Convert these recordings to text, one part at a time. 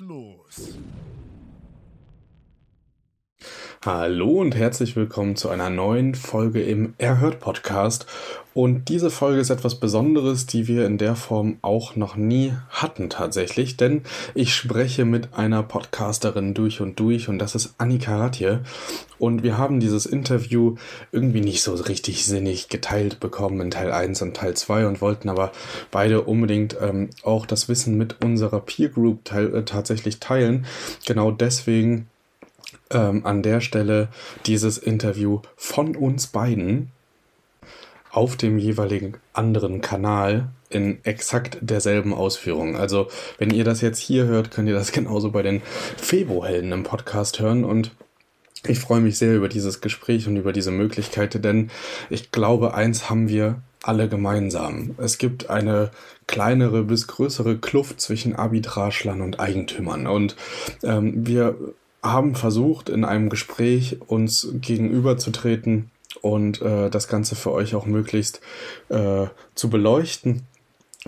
Los. Hallo und herzlich willkommen zu einer neuen Folge im Erhört Podcast. Und diese Folge ist etwas Besonderes, die wir in der Form auch noch nie hatten tatsächlich, denn ich spreche mit einer Podcasterin durch und durch und das ist Annika Ratje. Und wir haben dieses Interview irgendwie nicht so richtig sinnig geteilt bekommen in Teil 1 und Teil 2 und wollten aber beide unbedingt ähm, auch das Wissen mit unserer Peer Group teil äh, tatsächlich teilen. Genau deswegen ähm, an der Stelle dieses Interview von uns beiden auf dem jeweiligen anderen Kanal in exakt derselben Ausführung. Also, wenn ihr das jetzt hier hört, könnt ihr das genauso bei den Febo-Helden im Podcast hören und ich freue mich sehr über dieses Gespräch und über diese Möglichkeit, denn ich glaube, eins haben wir alle gemeinsam. Es gibt eine kleinere bis größere Kluft zwischen Arbitraglern und Eigentümern. Und ähm, wir haben versucht, in einem Gespräch uns gegenüberzutreten und äh, das Ganze für euch auch möglichst äh, zu beleuchten.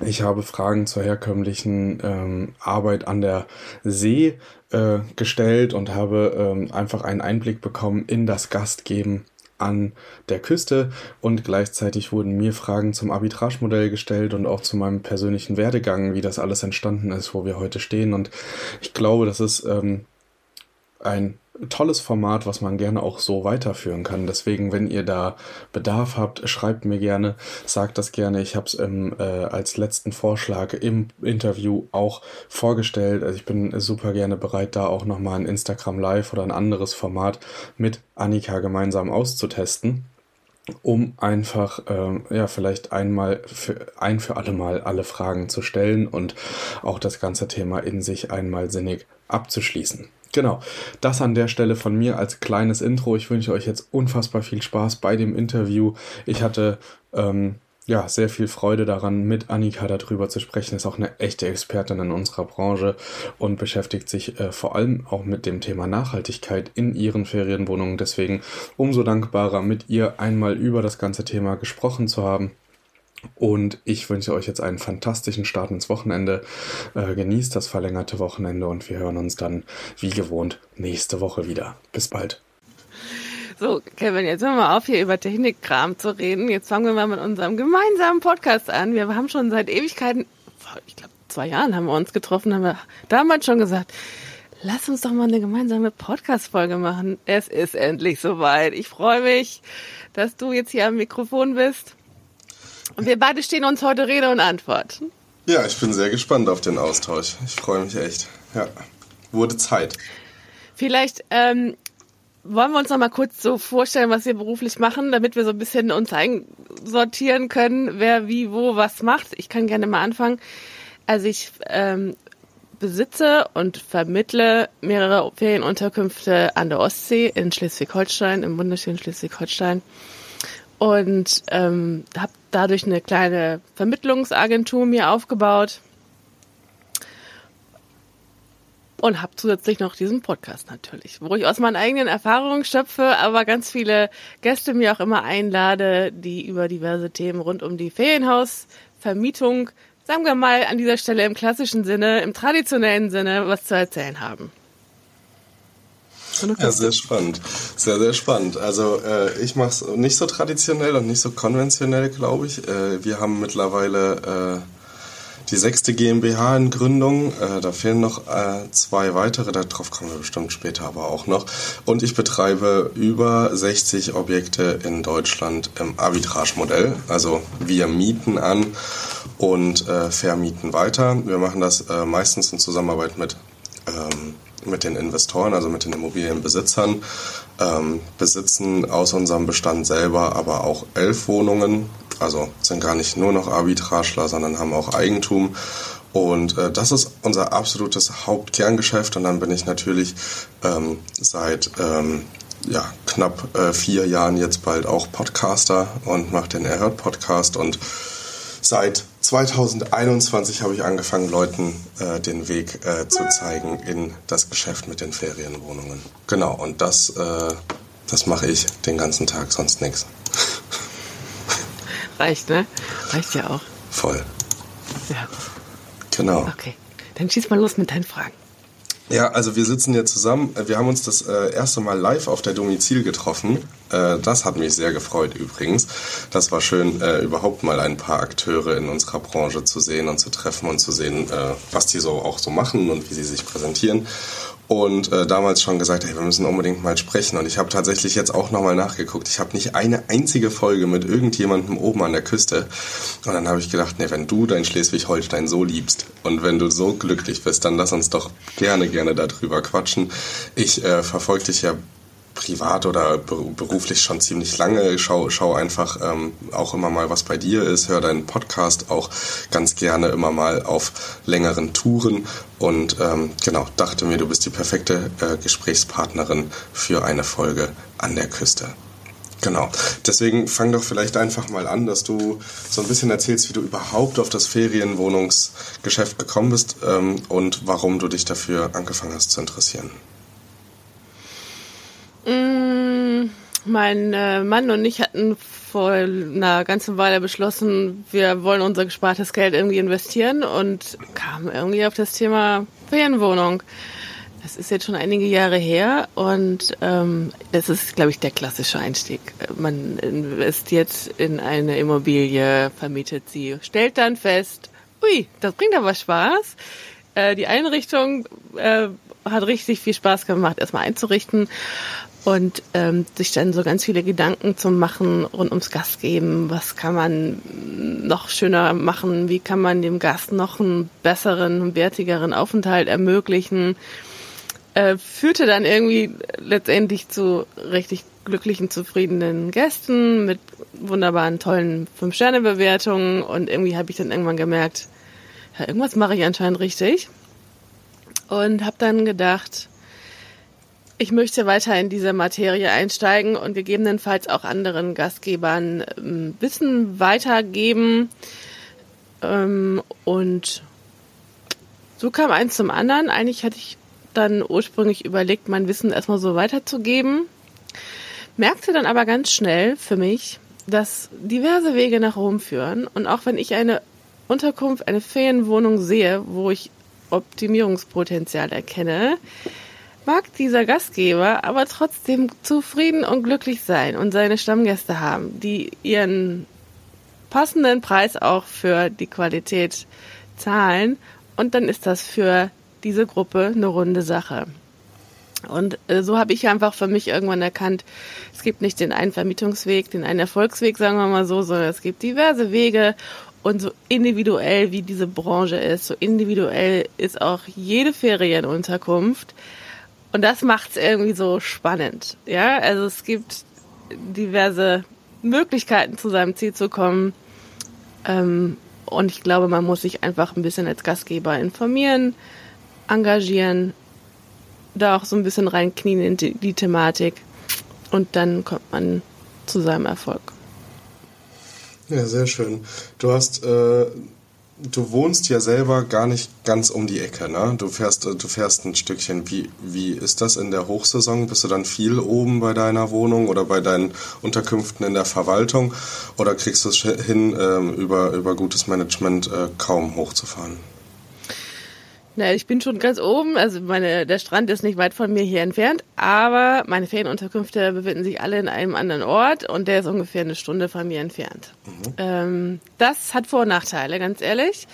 Ich habe Fragen zur herkömmlichen ähm, Arbeit an der See äh, gestellt und habe ähm, einfach einen Einblick bekommen in das Gastgeben an der Küste und gleichzeitig wurden mir Fragen zum Arbitragemodell gestellt und auch zu meinem persönlichen Werdegang, wie das alles entstanden ist, wo wir heute stehen. Und ich glaube, das ist ähm, ein tolles Format, was man gerne auch so weiterführen kann. Deswegen, wenn ihr da Bedarf habt, schreibt mir gerne, sagt das gerne. Ich habe es äh, als letzten Vorschlag im Interview auch vorgestellt. Also ich bin super gerne bereit, da auch nochmal ein Instagram Live oder ein anderes Format mit Annika gemeinsam auszutesten um einfach äh, ja vielleicht einmal für ein für alle Mal alle Fragen zu stellen und auch das ganze Thema in sich einmal sinnig abzuschließen. Genau, das an der Stelle von mir als kleines Intro. Ich wünsche euch jetzt unfassbar viel Spaß bei dem Interview. Ich hatte ähm, ja sehr viel Freude daran, mit Annika darüber zu sprechen. Ist auch eine echte Expertin in unserer Branche und beschäftigt sich äh, vor allem auch mit dem Thema Nachhaltigkeit in ihren Ferienwohnungen. Deswegen umso dankbarer, mit ihr einmal über das ganze Thema gesprochen zu haben. Und ich wünsche euch jetzt einen fantastischen Start ins Wochenende. Äh, genießt das verlängerte Wochenende und wir hören uns dann wie gewohnt nächste Woche wieder. Bis bald. So, Kevin, jetzt hören wir auf, hier über Technikkram zu reden. Jetzt fangen wir mal mit unserem gemeinsamen Podcast an. Wir haben schon seit Ewigkeiten, ich glaube zwei Jahren haben wir uns getroffen, haben wir damals schon gesagt, lass uns doch mal eine gemeinsame Podcast-Folge machen. Es ist endlich soweit. Ich freue mich, dass du jetzt hier am Mikrofon bist. Und wir beide stehen uns heute Rede und Antwort. Ja, ich bin sehr gespannt auf den Austausch. Ich freue mich echt. Ja, wurde Zeit. Vielleicht ähm, wollen wir uns noch mal kurz so vorstellen, was wir beruflich machen, damit wir so ein bisschen uns einsortieren können, wer wie wo was macht. Ich kann gerne mal anfangen. Also ich ähm, besitze und vermittle mehrere Ferienunterkünfte an der Ostsee in Schleswig-Holstein, im wunderschönen Schleswig-Holstein und ähm, habe dadurch eine kleine Vermittlungsagentur mir aufgebaut und habe zusätzlich noch diesen Podcast natürlich, wo ich aus meinen eigenen Erfahrungen schöpfe, aber ganz viele Gäste mir auch immer einlade, die über diverse Themen rund um die Ferienhausvermietung sagen wir mal, an dieser Stelle im klassischen Sinne, im traditionellen Sinne was zu erzählen haben. Ja, sehr spannend. Sehr, sehr spannend. Also äh, ich mache es nicht so traditionell und nicht so konventionell, glaube ich. Äh, wir haben mittlerweile äh, die sechste GmbH in Gründung. Äh, da fehlen noch äh, zwei weitere, darauf kommen wir bestimmt später aber auch noch. Und ich betreibe über 60 Objekte in Deutschland im Arbitrage-Modell. Also wir mieten an und äh, vermieten weiter. Wir machen das meistens in Zusammenarbeit mit ähm, mit den Investoren, also mit den Immobilienbesitzern, ähm, besitzen aus unserem Bestand selber aber auch elf Wohnungen also sind gar nicht nur noch Arbitragler, sondern haben auch Eigentum. Und äh, das ist unser absolutes Hauptkerngeschäft. Und dann bin ich natürlich ähm, seit ähm, ja, knapp äh, vier Jahren jetzt bald auch Podcaster und mache den Erhört Podcast. Und seit 2021 habe ich angefangen, Leuten äh, den Weg äh, zu zeigen in das Geschäft mit den Ferienwohnungen. Genau, und das, äh, das mache ich den ganzen Tag, sonst nichts. Reicht, ne? Reicht ja auch. Voll. Ja. Genau. Okay. Dann schieß mal los mit deinen Fragen. Ja, also wir sitzen hier zusammen. Wir haben uns das äh, erste Mal live auf der Domizil getroffen. Äh, das hat mich sehr gefreut übrigens. Das war schön, äh, überhaupt mal ein paar Akteure in unserer Branche zu sehen und zu treffen und zu sehen, äh, was die so auch so machen und wie sie sich präsentieren und äh, damals schon gesagt, hey, wir müssen unbedingt mal sprechen. Und ich habe tatsächlich jetzt auch nochmal nachgeguckt. Ich habe nicht eine einzige Folge mit irgendjemandem oben an der Küste. Und dann habe ich gedacht, nee, wenn du dein Schleswig-Holstein so liebst und wenn du so glücklich bist, dann lass uns doch gerne, gerne darüber quatschen. Ich äh, verfolge dich ja privat oder beruflich schon ziemlich lange. Schau, schau einfach ähm, auch immer mal, was bei dir ist. Hör deinen Podcast auch ganz gerne immer mal auf längeren Touren. Und ähm, genau, dachte mir, du bist die perfekte äh, Gesprächspartnerin für eine Folge an der Küste. Genau. Deswegen fang doch vielleicht einfach mal an, dass du so ein bisschen erzählst, wie du überhaupt auf das Ferienwohnungsgeschäft gekommen bist ähm, und warum du dich dafür angefangen hast zu interessieren. Mm, mein äh, Mann und ich hatten vor einer ganzen Weile beschlossen, wir wollen unser gespartes Geld irgendwie investieren und kamen irgendwie auf das Thema Ferienwohnung. Das ist jetzt schon einige Jahre her und ähm, das ist, glaube ich, der klassische Einstieg. Man investiert in eine Immobilie, vermietet sie, stellt dann fest, ui, das bringt aber Spaß. Äh, die Einrichtung äh, hat richtig viel Spaß gemacht, erstmal einzurichten und ähm, sich dann so ganz viele Gedanken zu machen rund ums Gast geben. Was kann man noch schöner machen? Wie kann man dem Gast noch einen besseren, wertigeren Aufenthalt ermöglichen? Äh, führte dann irgendwie letztendlich zu richtig glücklichen, zufriedenen Gästen mit wunderbaren, tollen Fünf-Sterne-Bewertungen und irgendwie habe ich dann irgendwann gemerkt, ja, irgendwas mache ich anscheinend richtig und habe dann gedacht, ich möchte weiter in diese Materie einsteigen und gegebenenfalls auch anderen Gastgebern ähm, Wissen weitergeben. Ähm, und so kam eins zum anderen. Eigentlich hatte ich dann ursprünglich überlegt, mein Wissen erstmal so weiterzugeben. Merkte dann aber ganz schnell für mich, dass diverse Wege nach Rom führen. Und auch wenn ich eine Unterkunft, eine Ferienwohnung sehe, wo ich Optimierungspotenzial erkenne, mag dieser Gastgeber aber trotzdem zufrieden und glücklich sein und seine Stammgäste haben, die ihren passenden Preis auch für die Qualität zahlen. Und dann ist das für diese Gruppe eine runde Sache. Und äh, so habe ich einfach für mich irgendwann erkannt, es gibt nicht den einen Vermietungsweg, den einen Erfolgsweg, sagen wir mal so, sondern es gibt diverse Wege. Und so individuell wie diese Branche ist, so individuell ist auch jede Ferienunterkunft. Und das macht es irgendwie so spannend. Ja, also es gibt diverse Möglichkeiten, zu seinem Ziel zu kommen. Ähm, und ich glaube, man muss sich einfach ein bisschen als Gastgeber informieren, engagieren, da auch so ein bisschen reinknien in die, die Thematik. Und dann kommt man zu seinem Erfolg. Ja, sehr schön. Du hast äh, du wohnst ja selber gar nicht ganz um die Ecke, ne? Du fährst, du fährst ein Stückchen. Wie, wie ist das in der Hochsaison? Bist du dann viel oben bei deiner Wohnung oder bei deinen Unterkünften in der Verwaltung? Oder kriegst du es hin, ähm, über, über gutes Management äh, kaum hochzufahren? Na, ich bin schon ganz oben. Also meine, der Strand ist nicht weit von mir hier entfernt, aber meine Ferienunterkünfte befinden sich alle in einem anderen Ort und der ist ungefähr eine Stunde von mir entfernt. Mhm. Ähm, das hat Vor- und Nachteile, ganz ehrlich.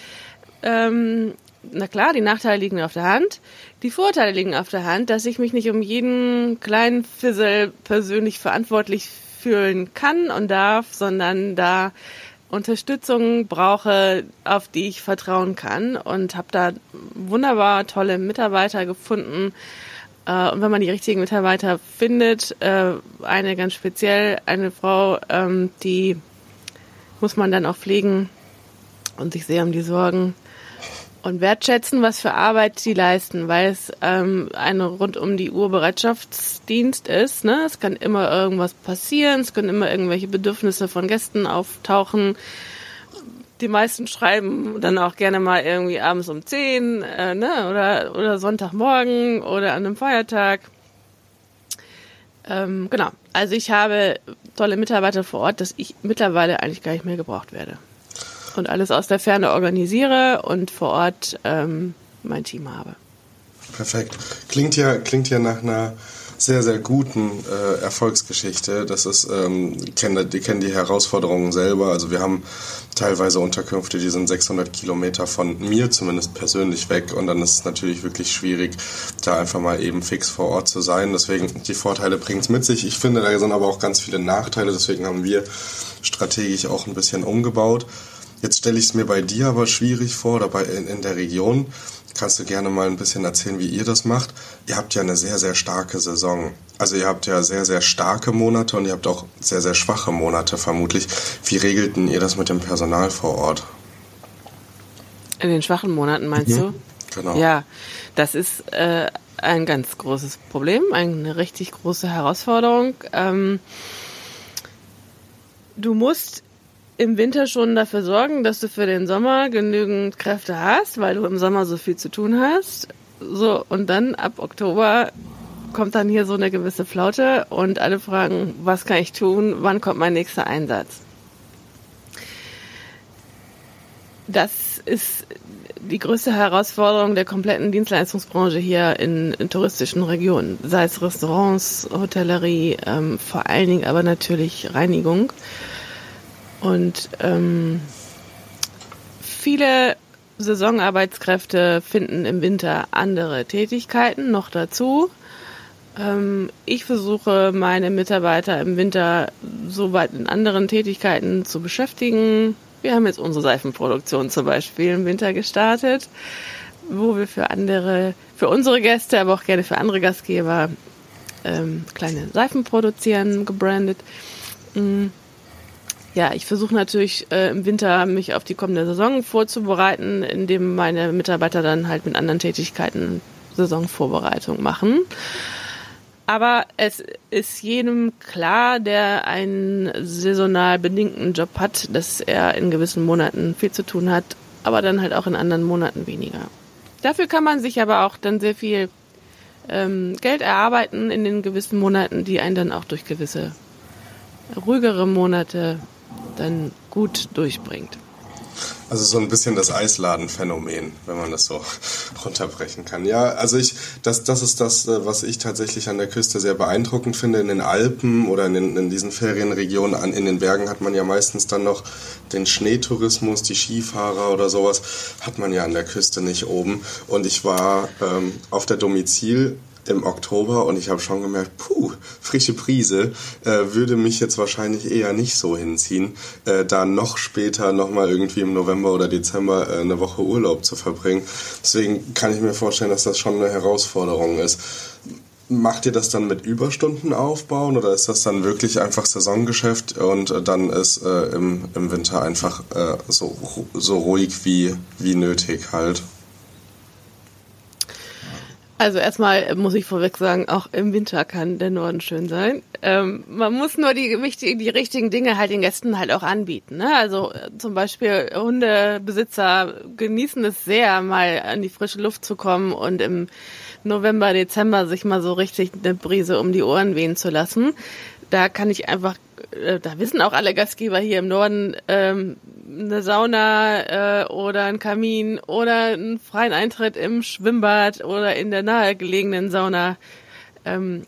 Ähm, na klar, die Nachteile liegen auf der Hand. Die Vorteile liegen auf der Hand, dass ich mich nicht um jeden kleinen Fizzle persönlich verantwortlich fühlen kann und darf, sondern da Unterstützung brauche, auf die ich vertrauen kann und habe da wunderbar tolle Mitarbeiter gefunden. Äh, und wenn man die richtigen Mitarbeiter findet, äh, eine ganz speziell, eine Frau, ähm, die muss man dann auch pflegen und sich sehr um die sorgen und wertschätzen, was für Arbeit sie leisten, weil es ähm, ein rund um die Uhr Bereitschaftsdienst ist. Ne? Es kann immer irgendwas passieren, es können immer irgendwelche Bedürfnisse von Gästen auftauchen. Die meisten schreiben dann auch gerne mal irgendwie abends um 10 äh, ne? oder, oder Sonntagmorgen oder an einem Feiertag. Ähm, genau, also ich habe tolle Mitarbeiter vor Ort, dass ich mittlerweile eigentlich gar nicht mehr gebraucht werde und alles aus der Ferne organisiere und vor Ort ähm, mein Team habe. Perfekt. Klingt ja, klingt ja nach einer sehr, sehr guten äh, Erfolgsgeschichte. Das ist, ähm, die, kennen, die kennen die Herausforderungen selber. Also wir haben teilweise Unterkünfte, die sind 600 Kilometer von mir zumindest persönlich weg und dann ist es natürlich wirklich schwierig, da einfach mal eben fix vor Ort zu sein. Deswegen, die Vorteile bringen es mit sich. Ich finde, da sind aber auch ganz viele Nachteile. Deswegen haben wir strategisch auch ein bisschen umgebaut. Jetzt stelle ich es mir bei dir aber schwierig vor oder bei, in, in der Region. Kannst du gerne mal ein bisschen erzählen, wie ihr das macht? Ihr habt ja eine sehr, sehr starke Saison. Also ihr habt ja sehr, sehr starke Monate und ihr habt auch sehr, sehr schwache Monate vermutlich. Wie regelten ihr das mit dem Personal vor Ort? In den schwachen Monaten meinst mhm. du? Genau. Ja, das ist äh, ein ganz großes Problem, eine richtig große Herausforderung. Ähm, du musst im Winter schon dafür sorgen, dass du für den Sommer genügend Kräfte hast, weil du im Sommer so viel zu tun hast. So, und dann ab Oktober kommt dann hier so eine gewisse Flaute und alle fragen, was kann ich tun, wann kommt mein nächster Einsatz? Das ist die größte Herausforderung der kompletten Dienstleistungsbranche hier in, in touristischen Regionen, sei es Restaurants, Hotellerie, ähm, vor allen Dingen aber natürlich Reinigung. Und ähm, viele Saisonarbeitskräfte finden im Winter andere Tätigkeiten noch dazu. Ähm, ich versuche meine Mitarbeiter im Winter so weit in anderen Tätigkeiten zu beschäftigen. Wir haben jetzt unsere Seifenproduktion zum Beispiel im Winter gestartet, wo wir für andere, für unsere Gäste, aber auch gerne für andere Gastgeber ähm, kleine Seifen produzieren, gebrandet. Mhm. Ja, ich versuche natürlich äh, im Winter mich auf die kommende Saison vorzubereiten, indem meine Mitarbeiter dann halt mit anderen Tätigkeiten Saisonvorbereitung machen. Aber es ist jedem klar, der einen saisonal bedingten Job hat, dass er in gewissen Monaten viel zu tun hat, aber dann halt auch in anderen Monaten weniger. Dafür kann man sich aber auch dann sehr viel ähm, Geld erarbeiten in den gewissen Monaten, die einen dann auch durch gewisse ruhigere Monate dann gut durchbringt. Also so ein bisschen das Eisladenphänomen, wenn man das so runterbrechen kann. Ja, also ich, das, das ist das, äh, was ich tatsächlich an der Küste sehr beeindruckend finde. In den Alpen oder in, den, in diesen Ferienregionen, an, in den Bergen hat man ja meistens dann noch den Schneetourismus, die Skifahrer oder sowas, hat man ja an der Küste nicht oben. Und ich war ähm, auf der Domizil im Oktober und ich habe schon gemerkt, puh, frische Prise, äh, würde mich jetzt wahrscheinlich eher nicht so hinziehen, äh, da noch später nochmal irgendwie im November oder Dezember äh, eine Woche Urlaub zu verbringen. Deswegen kann ich mir vorstellen, dass das schon eine Herausforderung ist. Macht ihr das dann mit Überstunden aufbauen oder ist das dann wirklich einfach Saisongeschäft und äh, dann ist äh, im, im Winter einfach äh, so, so ruhig wie, wie nötig halt? Also erstmal muss ich vorweg sagen, auch im Winter kann der Norden schön sein. Ähm, man muss nur die, die richtigen Dinge halt den Gästen halt auch anbieten. Ne? Also äh, zum Beispiel Hundebesitzer genießen es sehr, mal an die frische Luft zu kommen und im November, Dezember sich mal so richtig eine Brise um die Ohren wehen zu lassen. Da kann ich einfach, äh, da wissen auch alle Gastgeber hier im Norden, ähm, eine Sauna äh, oder ein Kamin oder einen freien Eintritt im Schwimmbad oder in der nahegelegenen Sauna ähm,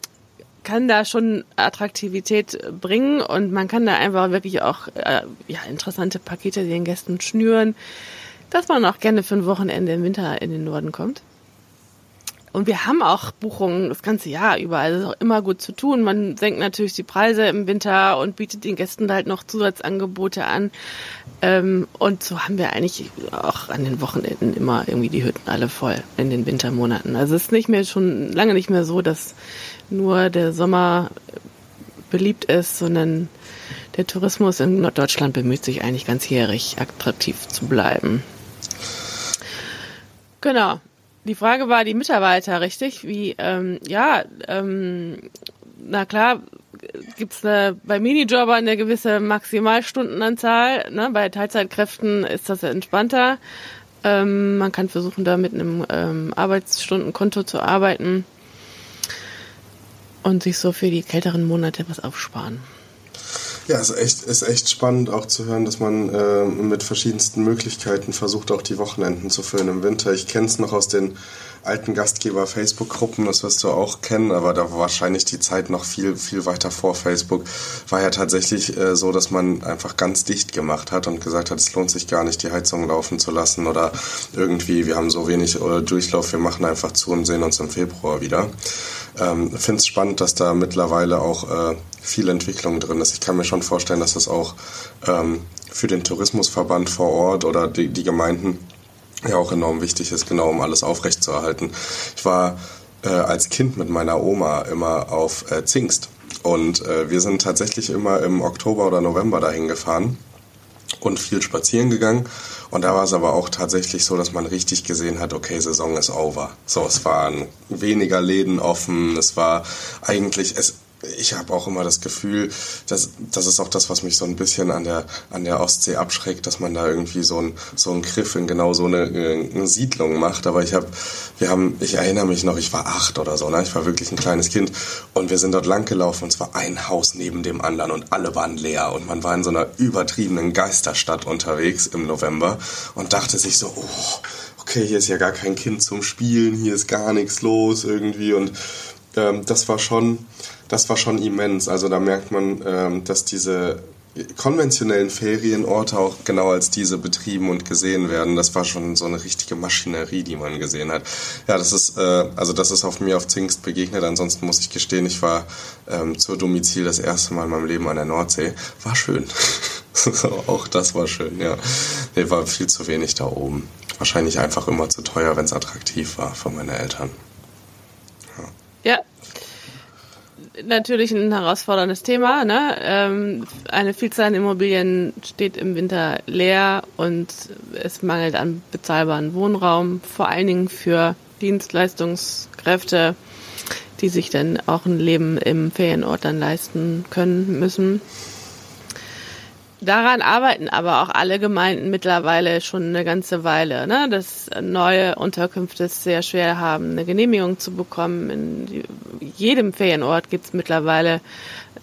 kann da schon Attraktivität bringen und man kann da einfach wirklich auch äh, ja, interessante Pakete den Gästen schnüren, dass man auch gerne für ein Wochenende im Winter in den Norden kommt. Und wir haben auch Buchungen das ganze Jahr überall. Das ist auch immer gut zu tun. Man senkt natürlich die Preise im Winter und bietet den Gästen halt noch Zusatzangebote an. Ähm, und so haben wir eigentlich auch an den Wochenenden immer irgendwie die Hütten alle voll in den Wintermonaten. Also es ist nicht mehr schon lange nicht mehr so, dass nur der Sommer beliebt ist, sondern der Tourismus in Norddeutschland bemüht sich eigentlich ganzjährig attraktiv zu bleiben. Genau die Frage war die Mitarbeiter, richtig? Wie, ähm, ja, ähm, na klar, gibt's eine, bei Minijobber eine gewisse Maximalstundenanzahl. Ne? Bei Teilzeitkräften ist das entspannter. Ähm, man kann versuchen, da mit einem ähm, Arbeitsstundenkonto zu arbeiten und sich so für die kälteren Monate was aufsparen. Ja, ist echt, ist echt spannend auch zu hören, dass man äh, mit verschiedensten Möglichkeiten versucht, auch die Wochenenden zu füllen im Winter. Ich kenne es noch aus den alten Gastgeber-Facebook-Gruppen, das wirst du auch kennen, aber da war wahrscheinlich die Zeit noch viel, viel weiter vor Facebook. War ja tatsächlich äh, so, dass man einfach ganz dicht gemacht hat und gesagt hat, es lohnt sich gar nicht, die Heizung laufen zu lassen oder irgendwie, wir haben so wenig äh, Durchlauf, wir machen einfach zu und sehen uns im Februar wieder. Ähm, Finde es spannend, dass da mittlerweile auch äh, viel Entwicklung drin ist. Ich kann mir schon vorstellen, dass das auch ähm, für den Tourismusverband vor Ort oder die, die Gemeinden ja auch enorm wichtig ist, genau um alles aufrechtzuerhalten. Ich war äh, als Kind mit meiner Oma immer auf äh, Zingst und äh, wir sind tatsächlich immer im Oktober oder November dahin gefahren und viel spazieren gegangen. Und da war es aber auch tatsächlich so, dass man richtig gesehen hat, okay, Saison ist over. So, es waren weniger Läden offen, es war eigentlich, es, ich habe auch immer das Gefühl, dass das ist auch das, was mich so ein bisschen an der an der Ostsee abschreckt, dass man da irgendwie so ein so ein Griff in genau so eine, eine Siedlung macht. Aber ich habe, wir haben, ich erinnere mich noch, ich war acht oder so, ne? Ich war wirklich ein kleines Kind und wir sind dort lang gelaufen und es war ein Haus neben dem anderen und alle waren leer und man war in so einer übertriebenen Geisterstadt unterwegs im November und dachte sich so, oh, okay, hier ist ja gar kein Kind zum Spielen, hier ist gar nichts los irgendwie und ähm, das war schon das war schon immens. Also da merkt man, ähm, dass diese konventionellen Ferienorte auch genau als diese betrieben und gesehen werden. Das war schon so eine richtige Maschinerie, die man gesehen hat. Ja, das ist äh, also das ist auf mir auf Zingst begegnet. Ansonsten muss ich gestehen, ich war ähm, zur Domizil das erste Mal in meinem Leben an der Nordsee. War schön. auch das war schön. Ja, nee, war viel zu wenig da oben. Wahrscheinlich einfach immer zu teuer, wenn es attraktiv war für meine Eltern. Ja. ja natürlich ein herausforderndes Thema. Ne? Ähm, eine Vielzahl an Immobilien steht im Winter leer und es mangelt an bezahlbaren Wohnraum, vor allen Dingen für Dienstleistungskräfte, die sich dann auch ein Leben im Ferienort dann leisten können müssen. Daran arbeiten aber auch alle Gemeinden mittlerweile schon eine ganze Weile, ne? dass neue Unterkünfte es sehr schwer haben, eine Genehmigung zu bekommen. In jedem Ferienort gibt es mittlerweile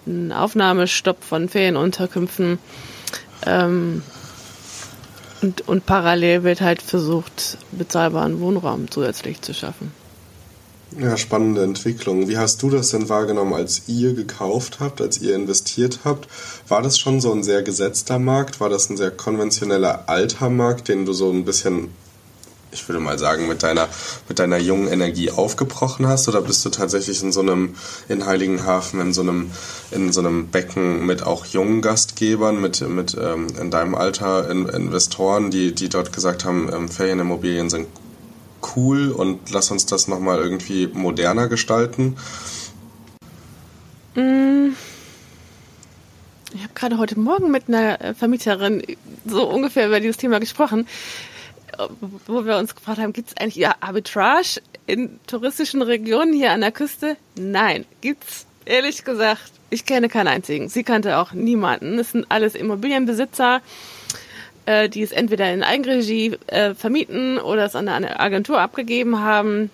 einen Aufnahmestopp von Ferienunterkünften. Ähm, und, und parallel wird halt versucht, bezahlbaren Wohnraum zusätzlich zu schaffen. Ja, spannende Entwicklung. Wie hast du das denn wahrgenommen, als ihr gekauft habt, als ihr investiert habt? War das schon so ein sehr gesetzter Markt? War das ein sehr konventioneller alter Markt, den du so ein bisschen, ich würde mal sagen, mit deiner, mit deiner jungen Energie aufgebrochen hast? Oder bist du tatsächlich in so einem, in Heiligenhafen, in so einem, in so einem Becken mit auch jungen Gastgebern, mit, mit ähm, in deinem Alter in, Investoren, die, die dort gesagt haben, ähm, Ferienimmobilien sind cool und lass uns das nochmal irgendwie moderner gestalten? Mm. Ich habe gerade heute Morgen mit einer äh, Vermieterin so ungefähr über dieses Thema gesprochen, wo wir uns gefragt haben, gibt es eigentlich ja, Arbitrage in touristischen Regionen hier an der Küste? Nein, gibt's ehrlich gesagt. Ich kenne keinen einzigen. Sie kannte auch niemanden. Es sind alles Immobilienbesitzer, äh, die es entweder in Eigenregie äh, vermieten oder es an eine Agentur abgegeben haben.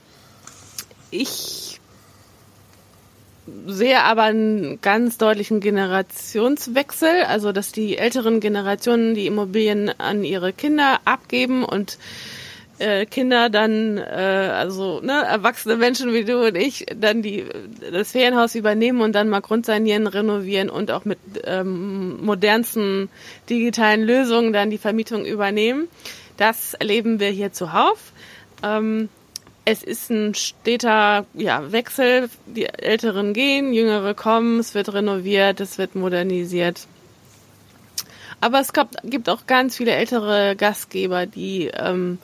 Ich sehe aber einen ganz deutlichen Generationswechsel, also dass die älteren Generationen die Immobilien an ihre Kinder abgeben und äh, Kinder dann, äh, also ne, erwachsene Menschen wie du und ich, dann die das Ferienhaus übernehmen und dann mal grundsanieren, renovieren und auch mit ähm, modernsten digitalen Lösungen dann die Vermietung übernehmen. Das erleben wir hier zuhauf. Ähm, es ist ein steter ja, Wechsel. Die Älteren gehen, Jüngere kommen, es wird renoviert, es wird modernisiert. Aber es gibt, auch ganz viele ältere Gastgeber, die ähm,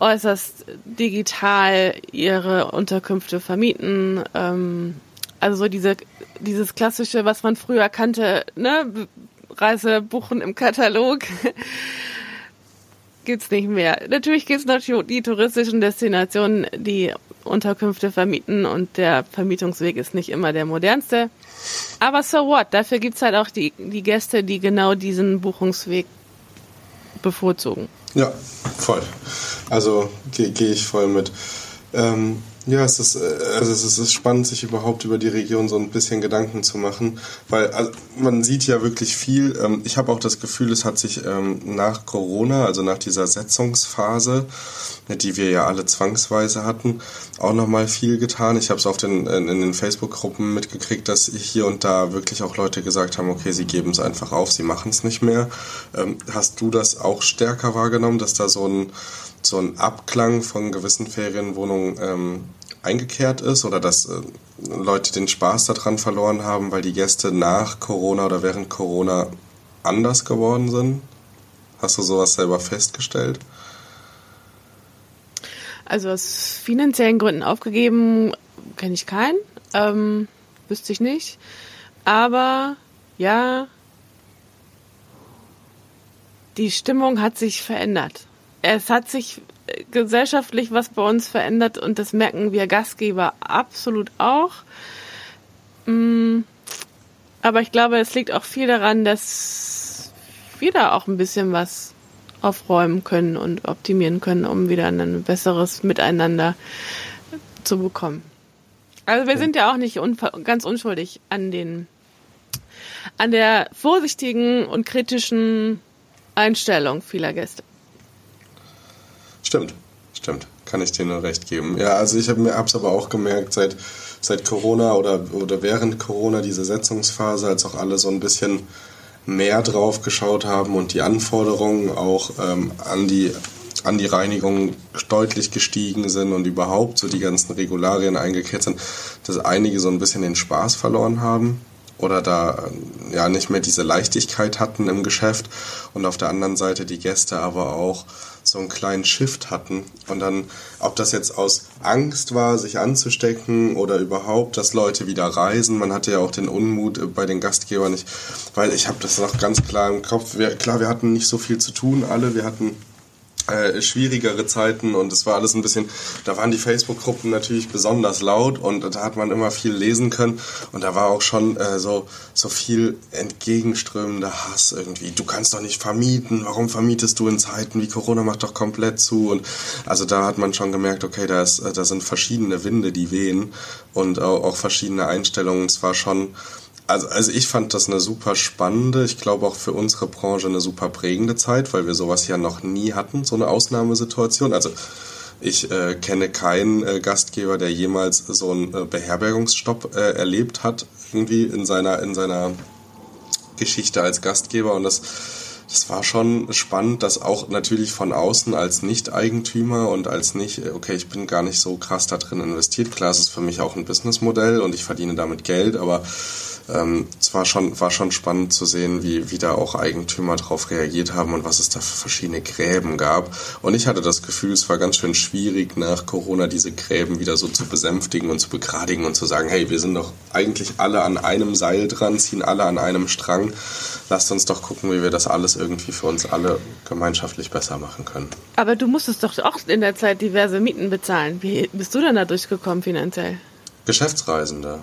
äußerst digital ihre Unterkünfte vermieten. Ähm, also so diese, dieses klassische, was man früher kannte, ne? Reise buchen im Katalog. gibt's nicht mehr. Natürlich gibt's noch die touristischen Destinationen, die Unterkünfte vermieten und der Vermietungsweg ist nicht immer der modernste. Aber so what? Dafür gibt's halt auch die, die Gäste, die genau diesen Buchungsweg bevorzugen. Ja, voll. Also gehe geh ich voll mit. Ähm, ja, es ist, äh, also es ist spannend, sich überhaupt über die Region so ein bisschen Gedanken zu machen, weil also man sieht ja wirklich viel. Ähm, ich habe auch das Gefühl, es hat sich ähm, nach Corona, also nach dieser Setzungsphase, die wir ja alle zwangsweise hatten, auch nochmal viel getan. Ich habe es auf den, in den Facebook-Gruppen mitgekriegt, dass hier und da wirklich auch Leute gesagt haben, okay, sie geben es einfach auf, sie machen es nicht mehr. Ähm, hast du das auch stärker wahrgenommen, dass da so ein so ein Abklang von gewissen Ferienwohnungen ähm, eingekehrt ist oder dass äh, Leute den Spaß daran verloren haben, weil die Gäste nach Corona oder während Corona anders geworden sind? Hast du sowas selber festgestellt? Also aus finanziellen Gründen aufgegeben kenne ich keinen, ähm, wüsste ich nicht. Aber ja, die Stimmung hat sich verändert es hat sich äh, gesellschaftlich was bei uns verändert und das merken wir Gastgeber absolut auch. Mm, aber ich glaube, es liegt auch viel daran, dass wir da auch ein bisschen was aufräumen können und optimieren können, um wieder ein besseres Miteinander zu bekommen. Also wir sind ja auch nicht ganz unschuldig an den an der vorsichtigen und kritischen Einstellung vieler Gäste. Stimmt, stimmt. Kann ich dir nur recht geben. Ja, also ich habe mir hab's aber auch gemerkt, seit, seit Corona oder, oder während Corona, diese Setzungsphase, als auch alle so ein bisschen mehr drauf geschaut haben und die Anforderungen auch ähm, an die an die Reinigung deutlich gestiegen sind und überhaupt so die ganzen Regularien eingekehrt sind, dass einige so ein bisschen den Spaß verloren haben oder da ja nicht mehr diese Leichtigkeit hatten im Geschäft und auf der anderen Seite die Gäste aber auch so einen kleinen Shift hatten. Und dann, ob das jetzt aus Angst war, sich anzustecken oder überhaupt, dass Leute wieder reisen. Man hatte ja auch den Unmut äh, bei den Gastgebern nicht, weil ich habe das noch ganz klar im Kopf. Wir, klar, wir hatten nicht so viel zu tun, alle. Wir hatten äh, schwierigere Zeiten und es war alles ein bisschen, da waren die Facebook-Gruppen natürlich besonders laut und da hat man immer viel lesen können und da war auch schon äh, so, so viel entgegenströmender Hass irgendwie. Du kannst doch nicht vermieten, warum vermietest du in Zeiten wie Corona macht doch komplett zu und also da hat man schon gemerkt, okay, da, ist, da sind verschiedene Winde, die wehen und auch verschiedene Einstellungen. Es war schon also, also ich fand das eine super spannende, ich glaube auch für unsere Branche eine super prägende Zeit, weil wir sowas ja noch nie hatten, so eine Ausnahmesituation. Also ich äh, kenne keinen äh, Gastgeber, der jemals so einen äh, Beherbergungsstopp äh, erlebt hat, irgendwie in seiner, in seiner Geschichte als Gastgeber. Und das, das war schon spannend, dass auch natürlich von außen als Nicht-Eigentümer und als nicht, okay, ich bin gar nicht so krass da drin investiert. Klar, es ist für mich auch ein Businessmodell und ich verdiene damit Geld, aber ähm, es war schon, war schon spannend zu sehen, wie, wie da auch Eigentümer darauf reagiert haben und was es da für verschiedene Gräben gab. Und ich hatte das Gefühl, es war ganz schön schwierig, nach Corona diese Gräben wieder so zu besänftigen und zu begradigen und zu sagen, hey, wir sind doch eigentlich alle an einem Seil dran, ziehen alle an einem Strang. Lasst uns doch gucken, wie wir das alles irgendwie für uns alle gemeinschaftlich besser machen können. Aber du musstest doch auch in der Zeit diverse Mieten bezahlen. Wie bist du denn da durchgekommen finanziell? Geschäftsreisende.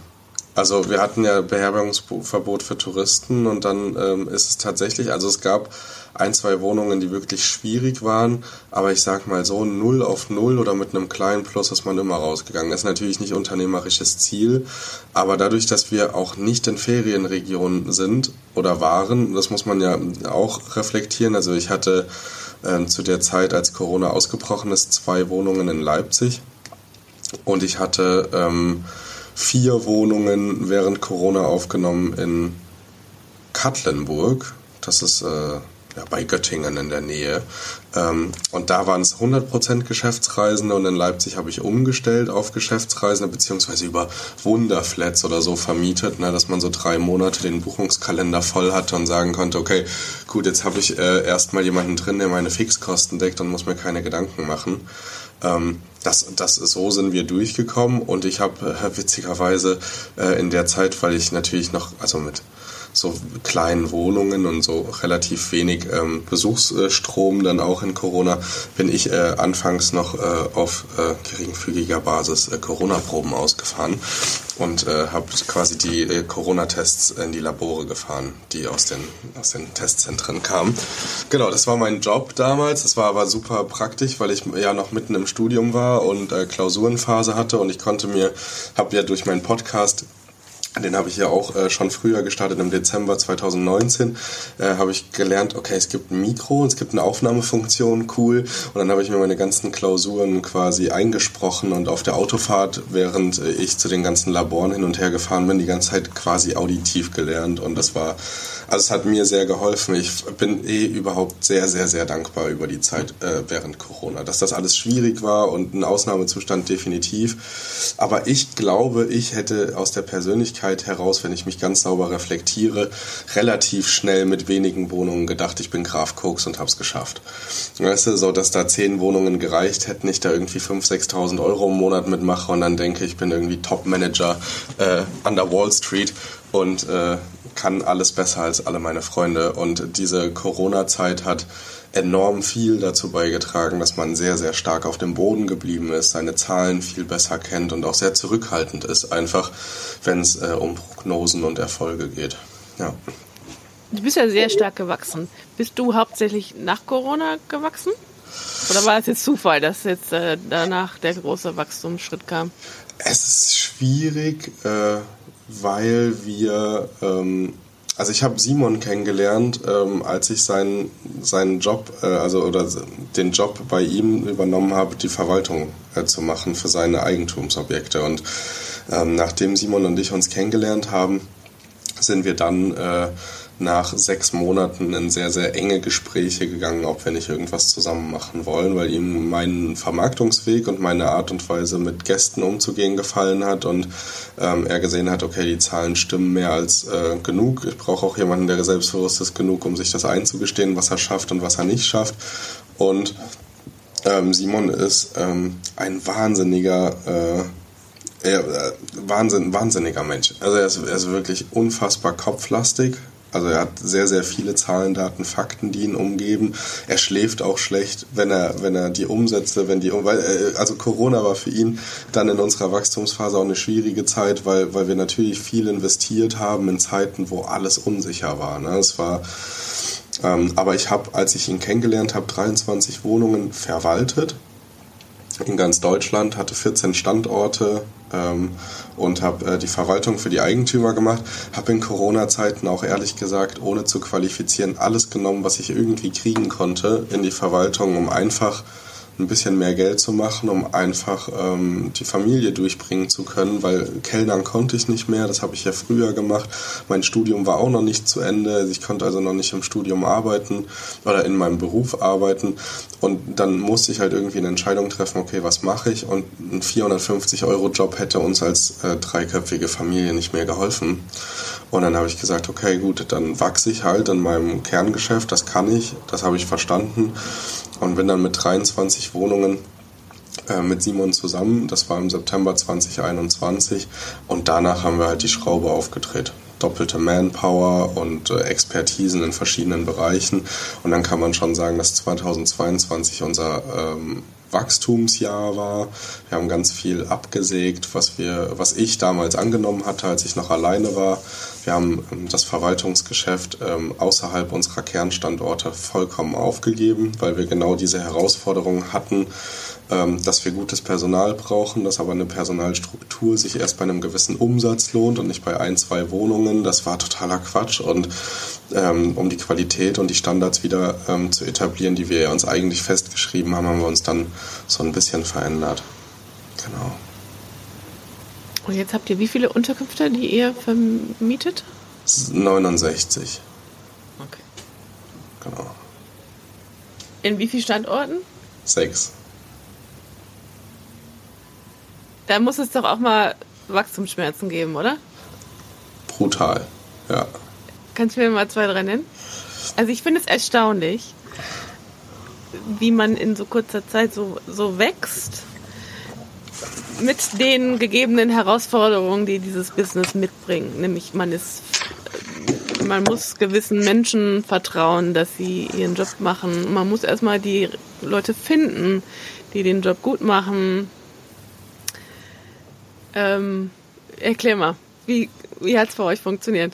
Also wir hatten ja Beherbergungsverbot für Touristen und dann ähm, ist es tatsächlich, also es gab ein, zwei Wohnungen, die wirklich schwierig waren, aber ich sag mal so, null auf null oder mit einem kleinen Plus ist man immer rausgegangen. Das ist natürlich nicht unternehmerisches Ziel, aber dadurch, dass wir auch nicht in Ferienregionen sind oder waren, das muss man ja auch reflektieren. Also ich hatte ähm, zu der Zeit, als Corona ausgebrochen ist, zwei Wohnungen in Leipzig und ich hatte ähm, vier Wohnungen während Corona aufgenommen in Katlenburg. Das ist äh, ja, bei Göttingen in der Nähe. Ähm, und da waren es 100% Geschäftsreisende und in Leipzig habe ich umgestellt auf Geschäftsreisende beziehungsweise über Wunderflats oder so vermietet, ne, dass man so drei Monate den Buchungskalender voll hatte und sagen konnte, okay, gut, jetzt habe ich äh, erstmal jemanden drin, der meine Fixkosten deckt und muss mir keine Gedanken machen. Ähm, das, das, so sind wir durchgekommen und ich habe äh, witzigerweise äh, in der Zeit, weil ich natürlich noch, also mit so kleinen Wohnungen und so relativ wenig ähm, Besuchsstrom dann auch in Corona, bin ich äh, anfangs noch äh, auf äh, geringfügiger Basis äh, Corona-Proben ausgefahren und äh, habe quasi die äh, Corona-Tests in die Labore gefahren, die aus den, aus den Testzentren kamen. Genau, das war mein Job damals. Das war aber super praktisch, weil ich ja noch mitten im Studium war und Klausurenphase hatte und ich konnte mir, habe ja durch meinen Podcast den habe ich ja auch äh, schon früher gestartet, im Dezember 2019 äh, habe ich gelernt, okay, es gibt ein Mikro, es gibt eine Aufnahmefunktion, cool. Und dann habe ich mir meine ganzen Klausuren quasi eingesprochen und auf der Autofahrt, während äh, ich zu den ganzen Laboren hin und her gefahren bin, die ganze Zeit quasi auditiv gelernt. Und das war, also es hat mir sehr geholfen. Ich bin eh überhaupt sehr, sehr, sehr dankbar über die Zeit äh, während Corona. Dass das alles schwierig war und ein Ausnahmezustand definitiv. Aber ich glaube, ich hätte aus der Persönlichkeit Persönlichkeit heraus, wenn ich mich ganz sauber reflektiere, relativ schnell mit wenigen Wohnungen gedacht, ich bin Graf Koks und hab's geschafft. Weißt du, so dass da zehn Wohnungen gereicht hätten, ich da irgendwie 5.000, 6.000 Euro im Monat mitmache und dann denke ich, bin irgendwie Top-Manager äh, an der Wall Street und äh, kann alles besser als alle meine Freunde. Und diese Corona-Zeit hat enorm viel dazu beigetragen, dass man sehr, sehr stark auf dem Boden geblieben ist, seine Zahlen viel besser kennt und auch sehr zurückhaltend ist, einfach wenn es äh, um Prognosen und Erfolge geht. Ja. Du bist ja sehr stark gewachsen. Bist du hauptsächlich nach Corona gewachsen? Oder war es jetzt Zufall, dass jetzt äh, danach der große Wachstumsschritt kam? Es ist schwierig, äh, weil wir ähm, also ich habe Simon kennengelernt, ähm, als ich seinen, seinen Job, äh, also oder den Job bei ihm übernommen habe, die Verwaltung äh, zu machen für seine Eigentumsobjekte. Und ähm, nachdem Simon und ich uns kennengelernt haben, sind wir dann äh, nach sechs Monaten in sehr, sehr enge Gespräche gegangen, ob wir nicht irgendwas zusammen machen wollen, weil ihm mein Vermarktungsweg und meine Art und Weise mit Gästen umzugehen gefallen hat und ähm, er gesehen hat, okay, die Zahlen stimmen mehr als äh, genug. Ich brauche auch jemanden, der selbstbewusst ist genug, um sich das einzugestehen, was er schafft und was er nicht schafft. Und ähm, Simon ist ähm, ein wahnsinniger äh, er, äh, Wahnsinn, wahnsinniger Mensch. Also er ist, er ist wirklich unfassbar kopflastig, also er hat sehr, sehr viele Zahlen, Daten, Fakten, die ihn umgeben. Er schläft auch schlecht, wenn er, wenn er die Umsätze, wenn die, äh, also Corona war für ihn dann in unserer Wachstumsphase auch eine schwierige Zeit, weil, weil wir natürlich viel investiert haben in Zeiten, wo alles unsicher war. Ne? Es war, ähm, aber ich habe, als ich ihn kennengelernt habe, 23 Wohnungen verwaltet in ganz Deutschland, hatte 14 Standorte, ähm, und habe äh, die Verwaltung für die Eigentümer gemacht. Habe in Corona-Zeiten auch ehrlich gesagt, ohne zu qualifizieren, alles genommen, was ich irgendwie kriegen konnte in die Verwaltung, um einfach ein bisschen mehr Geld zu machen, um einfach ähm, die Familie durchbringen zu können, weil Kellnern konnte ich nicht mehr, das habe ich ja früher gemacht. Mein Studium war auch noch nicht zu Ende, ich konnte also noch nicht im Studium arbeiten oder in meinem Beruf arbeiten und dann musste ich halt irgendwie eine Entscheidung treffen, okay, was mache ich? Und ein 450 Euro Job hätte uns als äh, dreiköpfige Familie nicht mehr geholfen. Und dann habe ich gesagt, okay, gut, dann wachse ich halt in meinem Kerngeschäft, das kann ich, das habe ich verstanden und bin dann mit 23 Wohnungen äh, mit Simon zusammen, das war im September 2021 und danach haben wir halt die Schraube aufgedreht. Doppelte Manpower und äh, Expertisen in verschiedenen Bereichen. Und dann kann man schon sagen, dass 2022 unser ähm, Wachstumsjahr war. Wir haben ganz viel abgesägt, was wir, was ich damals angenommen hatte, als ich noch alleine war. Wir haben ähm, das Verwaltungsgeschäft ähm, außerhalb unserer Kernstandorte vollkommen aufgegeben, weil wir genau diese Herausforderung hatten, dass wir gutes Personal brauchen, dass aber eine Personalstruktur sich erst bei einem gewissen Umsatz lohnt und nicht bei ein, zwei Wohnungen. Das war totaler Quatsch und ähm, um die Qualität und die Standards wieder ähm, zu etablieren, die wir uns eigentlich festgeschrieben haben, haben wir uns dann so ein bisschen verändert. Genau. Und jetzt habt ihr wie viele Unterkünfte, die ihr vermietet? 69. Okay. Genau. In wie vielen Standorten? Sechs. Da muss es doch auch mal Wachstumsschmerzen geben, oder? Brutal, ja. Kannst du mir mal zwei, drei nennen? Also ich finde es erstaunlich, wie man in so kurzer Zeit so, so wächst mit den gegebenen Herausforderungen, die dieses Business mitbringt. Nämlich man ist, man muss gewissen Menschen vertrauen, dass sie ihren Job machen. Man muss erstmal die Leute finden, die den Job gut machen. Ähm, erklär mal, wie, wie hat es bei euch funktioniert?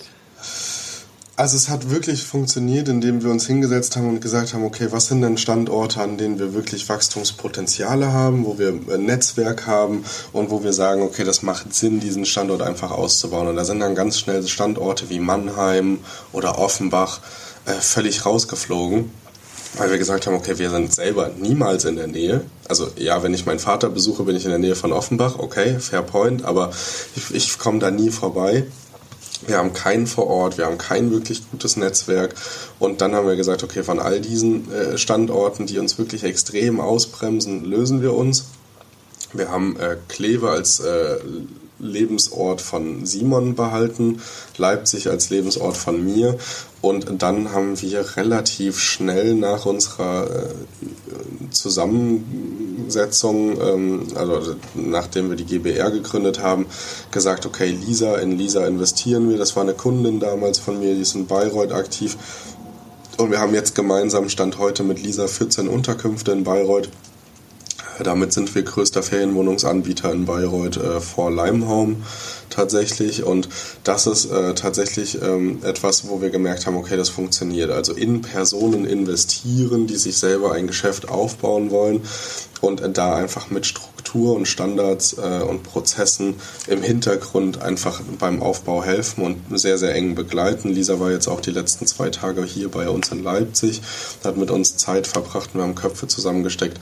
Also es hat wirklich funktioniert, indem wir uns hingesetzt haben und gesagt haben, okay, was sind denn Standorte, an denen wir wirklich Wachstumspotenziale haben, wo wir ein Netzwerk haben und wo wir sagen, okay, das macht Sinn, diesen Standort einfach auszubauen. Und da sind dann ganz schnell Standorte wie Mannheim oder Offenbach äh, völlig rausgeflogen weil wir gesagt haben, okay, wir sind selber niemals in der Nähe. Also ja, wenn ich meinen Vater besuche, bin ich in der Nähe von Offenbach, okay, fair point, aber ich, ich komme da nie vorbei. Wir haben keinen vor Ort, wir haben kein wirklich gutes Netzwerk. Und dann haben wir gesagt, okay, von all diesen äh, Standorten, die uns wirklich extrem ausbremsen, lösen wir uns. Wir haben äh, Kleve als äh, Lebensort von Simon behalten, Leipzig als Lebensort von mir und dann haben wir relativ schnell nach unserer äh, Zusammensetzung, ähm, also nachdem wir die GBR gegründet haben, gesagt, okay, Lisa, in Lisa investieren wir. Das war eine Kundin damals von mir, die ist in Bayreuth aktiv. Und wir haben jetzt gemeinsam Stand heute mit Lisa 14 Unterkünfte in Bayreuth damit sind wir größter Ferienwohnungsanbieter in Bayreuth äh, vor Leimhaum tatsächlich. Und das ist äh, tatsächlich ähm, etwas, wo wir gemerkt haben, okay, das funktioniert. Also in Personen investieren, die sich selber ein Geschäft aufbauen wollen und äh, da einfach mit Struktur und Standards äh, und Prozessen im Hintergrund einfach beim Aufbau helfen und sehr, sehr eng begleiten. Lisa war jetzt auch die letzten zwei Tage hier bei uns in Leipzig, hat mit uns Zeit verbracht und wir haben Köpfe zusammengesteckt.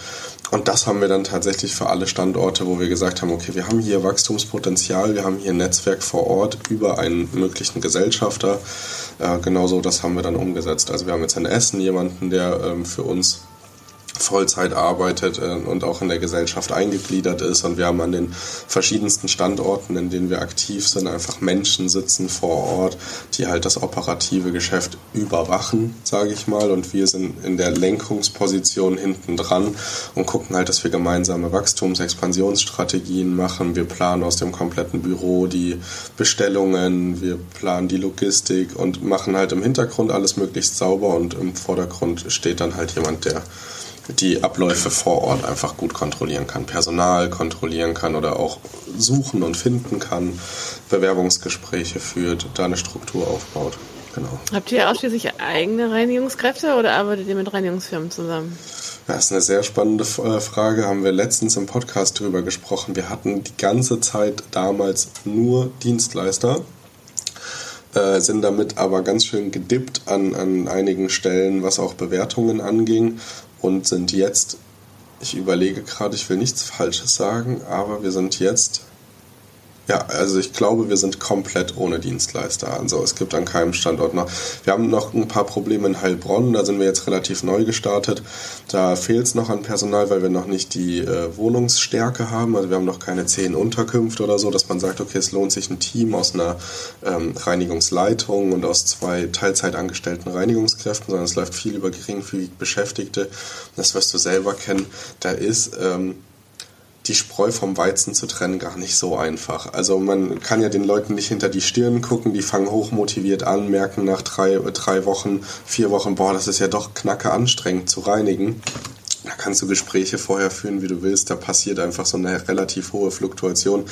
Und das haben wir dann tatsächlich für alle Standorte, wo wir gesagt haben, okay, wir haben hier Wachstumspotenzial, wir haben hier ein Netzwerk vor Ort über einen möglichen Gesellschafter. Äh, genauso das haben wir dann umgesetzt. Also wir haben jetzt in Essen jemanden, der ähm, für uns Vollzeit arbeitet äh, und auch in der Gesellschaft eingegliedert ist. Und wir haben an den verschiedensten Standorten, in denen wir aktiv sind, einfach Menschen sitzen vor Ort, die halt das operative Geschäft überwachen, sage ich mal. Und wir sind in der Lenkungsposition hinten dran und gucken halt, dass wir gemeinsame Wachstumsexpansionsstrategien machen. Wir planen aus dem kompletten Büro die Bestellungen, wir planen die Logistik und machen halt im Hintergrund alles möglichst sauber und im Vordergrund steht dann halt jemand, der die Abläufe vor Ort einfach gut kontrollieren kann, Personal kontrollieren kann oder auch suchen und finden kann, Bewerbungsgespräche führt, da eine Struktur aufbaut. Genau. Habt ihr ausschließlich eigene Reinigungskräfte oder arbeitet ihr mit Reinigungsfirmen zusammen? Das ist eine sehr spannende äh, Frage. Haben wir letztens im Podcast drüber gesprochen. Wir hatten die ganze Zeit damals nur Dienstleister, äh, sind damit aber ganz schön gedippt an, an einigen Stellen, was auch Bewertungen anging und sind jetzt ich überlege gerade, ich will nichts Falsches sagen, aber wir sind jetzt ja, also ich glaube, wir sind komplett ohne Dienstleister. Also es gibt an keinem Standort noch. Wir haben noch ein paar Probleme in Heilbronn, da sind wir jetzt relativ neu gestartet. Da fehlt es noch an Personal, weil wir noch nicht die äh, Wohnungsstärke haben. Also wir haben noch keine zehn Unterkünfte oder so, dass man sagt, okay, es lohnt sich ein Team aus einer ähm, Reinigungsleitung und aus zwei Teilzeitangestellten Reinigungskräften, sondern es läuft viel über geringfügig Beschäftigte. Das wirst du selber kennen. Da ist ähm, die Spreu vom Weizen zu trennen gar nicht so einfach. Also man kann ja den Leuten nicht hinter die Stirn gucken, die fangen hochmotiviert an, merken nach drei, drei Wochen, vier Wochen, boah, das ist ja doch knacke anstrengend zu reinigen. Da kannst du Gespräche vorher führen, wie du willst. Da passiert einfach so eine relativ hohe Fluktuation.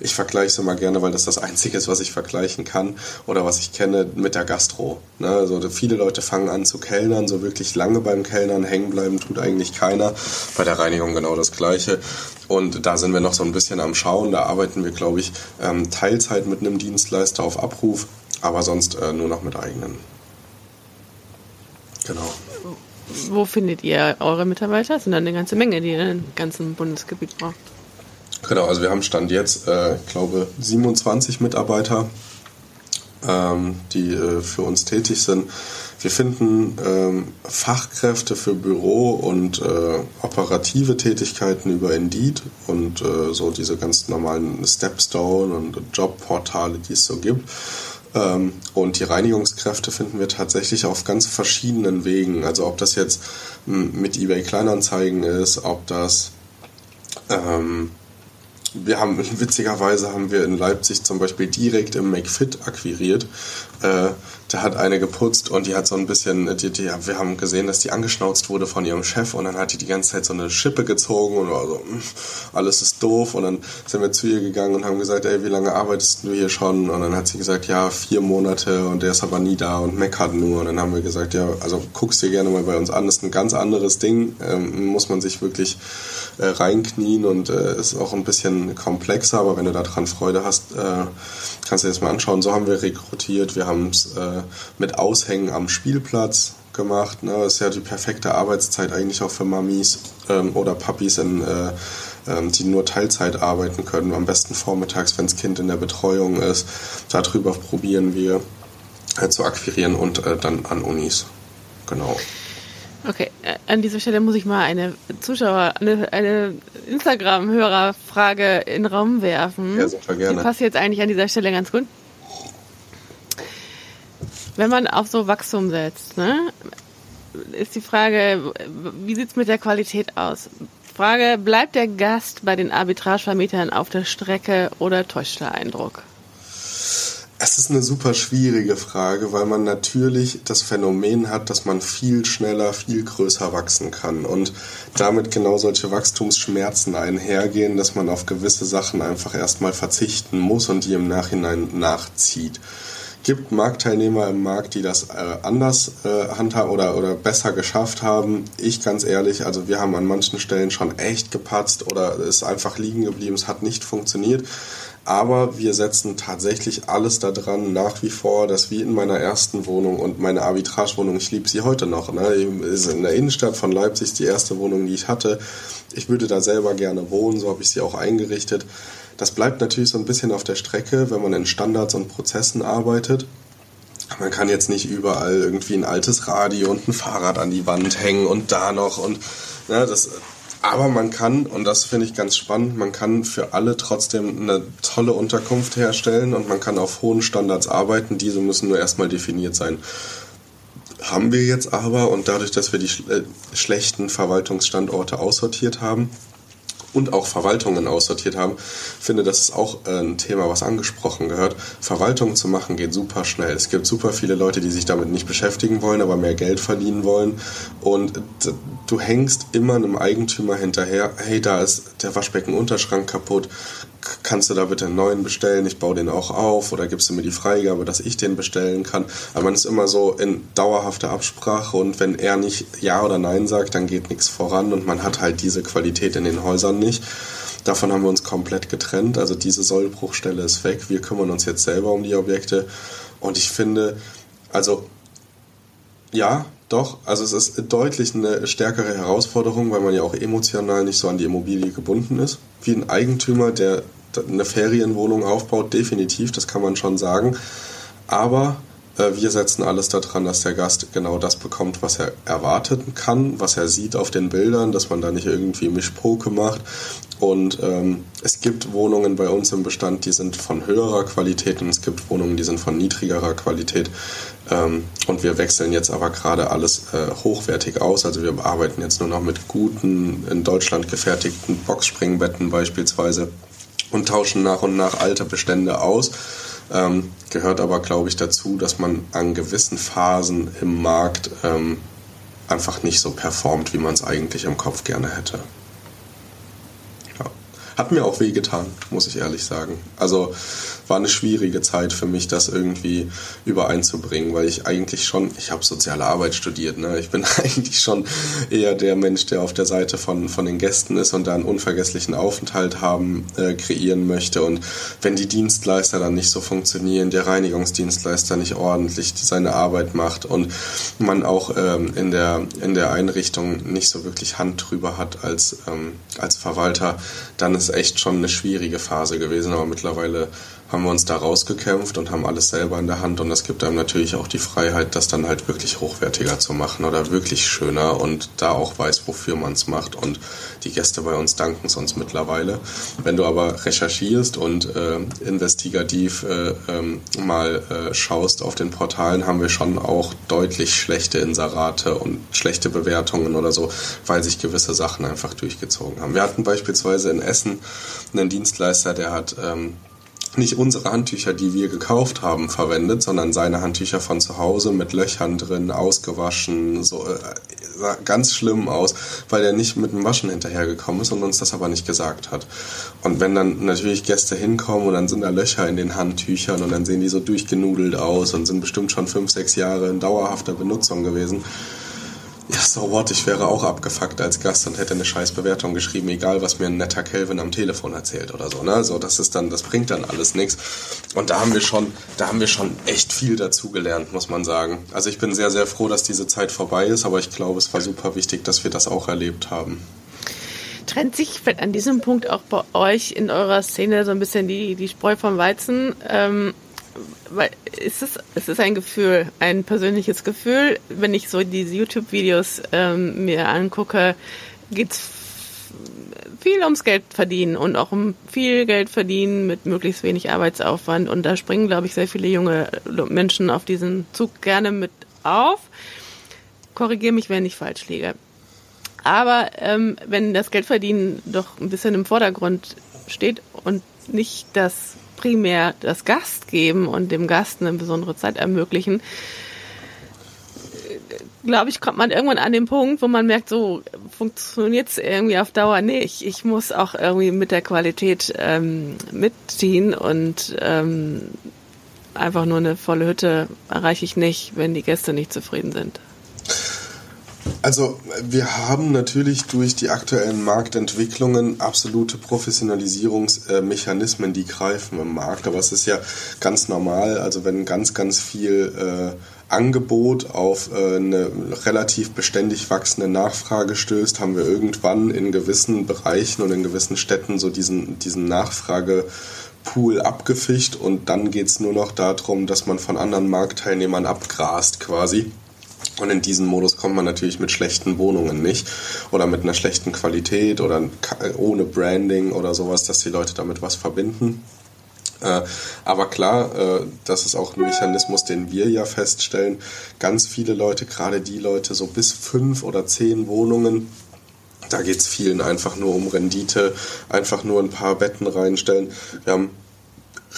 Ich vergleiche es immer gerne, weil das das Einzige ist, was ich vergleichen kann oder was ich kenne mit der Gastro. Ne? Also viele Leute fangen an zu kellnern, so wirklich lange beim Kellnern hängen bleiben tut eigentlich keiner. Bei der Reinigung genau das Gleiche. Und da sind wir noch so ein bisschen am Schauen. Da arbeiten wir, glaube ich, ähm, Teilzeit mit einem Dienstleister auf Abruf, aber sonst äh, nur noch mit eigenen. Genau. Wo findet ihr eure Mitarbeiter? Das sind dann eine ganze Menge, die ihr im ganzen Bundesgebiet braucht. Genau, also wir haben Stand jetzt, äh, ich glaube, 27 Mitarbeiter, ähm, die äh, für uns tätig sind. Wir finden ähm, Fachkräfte für Büro und äh, operative Tätigkeiten über Indeed und äh, so diese ganz normalen Stepstone und Jobportale, die es so gibt. Ähm, und die Reinigungskräfte finden wir tatsächlich auf ganz verschiedenen Wegen. Also ob das jetzt hm, mit eBay Kleinanzeigen ist, ob das ähm, wir haben witzigerweise haben wir in Leipzig zum Beispiel direkt im McFit akquiriert. Äh, da hat eine geputzt und die hat so ein bisschen, die, die, wir haben gesehen, dass die angeschnauzt wurde von ihrem Chef und dann hat die die ganze Zeit so eine Schippe gezogen und war so, hm, alles ist doof und dann sind wir zu ihr gegangen und haben gesagt, ey, wie lange arbeitest du hier schon? Und dann hat sie gesagt, ja, vier Monate und der ist aber nie da und meckert nur. Und dann haben wir gesagt, ja, also guckst dir gerne mal bei uns an, das ist ein ganz anderes Ding, ähm, muss man sich wirklich äh, reinknien und äh, ist auch ein bisschen komplexer, aber wenn du daran Freude hast, äh, kannst du dir das mal anschauen. So haben wir rekrutiert, wir haben es äh, mit Aushängen am Spielplatz gemacht. Ne? Das ist ja die perfekte Arbeitszeit eigentlich auch für Mamis ähm, oder Papis, in, äh, ähm, die nur Teilzeit arbeiten können. Am besten vormittags, wenn das Kind in der Betreuung ist. Darüber probieren wir äh, zu akquirieren und äh, dann an Unis. Genau. Okay, äh, an dieser Stelle muss ich mal eine Zuschauer, eine, eine Instagram-Hörerfrage in den Raum werfen. Ja, super gerne. Die passt jetzt eigentlich an dieser Stelle ganz gut. Wenn man auf so Wachstum setzt, ne, ist die Frage, wie sieht es mit der Qualität aus? Frage, bleibt der Gast bei den Arbitragevermietern auf der Strecke oder täuscht der Eindruck? Es ist eine super schwierige Frage, weil man natürlich das Phänomen hat, dass man viel schneller, viel größer wachsen kann und damit genau solche Wachstumsschmerzen einhergehen, dass man auf gewisse Sachen einfach erstmal verzichten muss und die im Nachhinein nachzieht gibt Marktteilnehmer im Markt, die das äh, anders äh, handhaben oder, oder besser geschafft haben. Ich ganz ehrlich, also wir haben an manchen Stellen schon echt gepatzt oder ist einfach liegen geblieben, es hat nicht funktioniert. Aber wir setzen tatsächlich alles daran, nach wie vor, dass wie in meiner ersten Wohnung und meine Arbitragewohnung, ich liebe sie heute noch, ne? ist in der Innenstadt von Leipzig die erste Wohnung, die ich hatte. Ich würde da selber gerne wohnen, so habe ich sie auch eingerichtet. Das bleibt natürlich so ein bisschen auf der Strecke, wenn man in Standards und Prozessen arbeitet. Man kann jetzt nicht überall irgendwie ein altes Radio und ein Fahrrad an die Wand hängen und da noch und ja, das. Aber man kann, und das finde ich ganz spannend, man kann für alle trotzdem eine tolle Unterkunft herstellen und man kann auf hohen Standards arbeiten. Diese müssen nur erstmal definiert sein. Haben wir jetzt aber, und dadurch, dass wir die äh, schlechten Verwaltungsstandorte aussortiert haben, und auch Verwaltungen aussortiert haben, finde, das ist auch äh, ein Thema, was angesprochen gehört. Verwaltungen zu machen geht super schnell. Es gibt super viele Leute, die sich damit nicht beschäftigen wollen, aber mehr Geld verdienen wollen. Und du hängst immer einem Eigentümer hinterher, hey, da ist der Waschbeckenunterschrank kaputt, kannst du da bitte einen neuen bestellen, ich baue den auch auf oder gibst du mir die Freigabe, dass ich den bestellen kann. Aber man ist immer so in dauerhafter Absprache und wenn er nicht Ja oder Nein sagt, dann geht nichts voran und man hat halt diese Qualität in den Häusern nicht. Davon haben wir uns komplett getrennt. Also diese Sollbruchstelle ist weg. Wir kümmern uns jetzt selber um die Objekte. Und ich finde, also ja, doch. Also es ist deutlich eine stärkere Herausforderung, weil man ja auch emotional nicht so an die Immobilie gebunden ist. Wie ein Eigentümer, der eine Ferienwohnung aufbaut, definitiv, das kann man schon sagen. Aber wir setzen alles daran, dass der Gast genau das bekommt, was er erwarten kann, was er sieht auf den Bildern, dass man da nicht irgendwie Mischpoke macht. Und ähm, es gibt Wohnungen bei uns im Bestand, die sind von höherer Qualität und es gibt Wohnungen, die sind von niedrigerer Qualität. Ähm, und wir wechseln jetzt aber gerade alles äh, hochwertig aus. Also wir arbeiten jetzt nur noch mit guten, in Deutschland gefertigten Boxspringbetten beispielsweise und tauschen nach und nach alte Bestände aus ähm, gehört aber, glaube ich, dazu, dass man an gewissen Phasen im Markt ähm, einfach nicht so performt, wie man es eigentlich im Kopf gerne hätte. Hat mir auch wehgetan, muss ich ehrlich sagen. Also war eine schwierige Zeit für mich, das irgendwie übereinzubringen, weil ich eigentlich schon, ich habe soziale Arbeit studiert, ne? ich bin eigentlich schon eher der Mensch, der auf der Seite von, von den Gästen ist und da einen unvergesslichen Aufenthalt haben, äh, kreieren möchte. Und wenn die Dienstleister dann nicht so funktionieren, der Reinigungsdienstleister nicht ordentlich seine Arbeit macht und man auch ähm, in, der, in der Einrichtung nicht so wirklich Hand drüber hat als, ähm, als Verwalter, dann ist echt schon eine schwierige Phase gewesen. Aber mittlerweile haben wir uns da rausgekämpft und haben alles selber in der Hand und das gibt einem natürlich auch die Freiheit, das dann halt wirklich hochwertiger zu machen oder wirklich schöner und da auch weiß, wofür man es macht und die Gäste bei uns danken es uns mittlerweile. Wenn du aber recherchierst und äh, investigativ äh, ähm, mal äh, schaust auf den Portalen, haben wir schon auch deutlich schlechte Inserate und schlechte Bewertungen oder so, weil sich gewisse Sachen einfach durchgezogen haben. Wir hatten beispielsweise in Essen einen Dienstleister, der hat ähm, nicht unsere Handtücher, die wir gekauft haben, verwendet, sondern seine Handtücher von zu Hause mit Löchern drin, ausgewaschen, so äh, sah ganz schlimm aus, weil er nicht mit dem Waschen hinterhergekommen ist und uns das aber nicht gesagt hat. Und wenn dann natürlich Gäste hinkommen und dann sind da Löcher in den Handtüchern und dann sehen die so durchgenudelt aus und sind bestimmt schon fünf, sechs Jahre in dauerhafter Benutzung gewesen, ja, so what, ich wäre auch abgefuckt als Gast und hätte eine scheiß Bewertung geschrieben, egal was mir ein netter Kelvin am Telefon erzählt oder so, ne? So, das ist dann, das bringt dann alles nichts. Und da haben wir schon, da haben wir schon echt viel dazugelernt, muss man sagen. Also ich bin sehr, sehr froh, dass diese Zeit vorbei ist, aber ich glaube, es war super wichtig, dass wir das auch erlebt haben. Trennt sich an diesem Punkt auch bei euch in eurer Szene so ein bisschen die, die Spreu vom Weizen? Ähm, weil es ist, es ist ein Gefühl, ein persönliches Gefühl. Wenn ich so diese YouTube-Videos ähm, mir angucke, geht es viel ums Geld verdienen und auch um viel Geld verdienen mit möglichst wenig Arbeitsaufwand. Und da springen, glaube ich, sehr viele junge Menschen auf diesen Zug gerne mit auf. Korrigiere mich, wenn ich falsch liege. Aber ähm, wenn das Geldverdienen doch ein bisschen im Vordergrund steht und nicht das primär das Gast geben und dem Gast eine besondere Zeit ermöglichen, glaube ich, kommt man irgendwann an den Punkt, wo man merkt, so funktioniert es irgendwie auf Dauer nicht. Ich muss auch irgendwie mit der Qualität ähm, mitziehen und ähm, einfach nur eine volle Hütte erreiche ich nicht, wenn die Gäste nicht zufrieden sind. Also wir haben natürlich durch die aktuellen Marktentwicklungen absolute Professionalisierungsmechanismen, die greifen im Markt. Aber es ist ja ganz normal, also wenn ganz, ganz viel äh, Angebot auf äh, eine relativ beständig wachsende Nachfrage stößt, haben wir irgendwann in gewissen Bereichen und in gewissen Städten so diesen, diesen Nachfragepool abgefischt und dann geht es nur noch darum, dass man von anderen Marktteilnehmern abgrast quasi. Und in diesen Modus kommt man natürlich mit schlechten Wohnungen nicht oder mit einer schlechten Qualität oder ohne Branding oder sowas, dass die Leute damit was verbinden. Äh, aber klar, äh, das ist auch ein Mechanismus, den wir ja feststellen. Ganz viele Leute, gerade die Leute so bis fünf oder zehn Wohnungen, da geht es vielen einfach nur um Rendite, einfach nur ein paar Betten reinstellen. Wir haben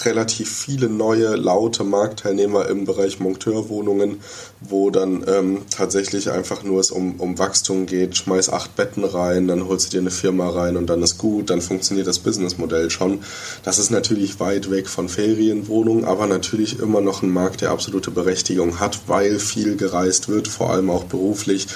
relativ viele neue, laute Marktteilnehmer im Bereich Monteurwohnungen, wo dann ähm, tatsächlich einfach nur es um, um Wachstum geht. Schmeiß acht Betten rein, dann holst du dir eine Firma rein und dann ist gut, dann funktioniert das Businessmodell schon. Das ist natürlich weit weg von Ferienwohnungen, aber natürlich immer noch ein Markt, der absolute Berechtigung hat, weil viel gereist wird, vor allem auch beruflich.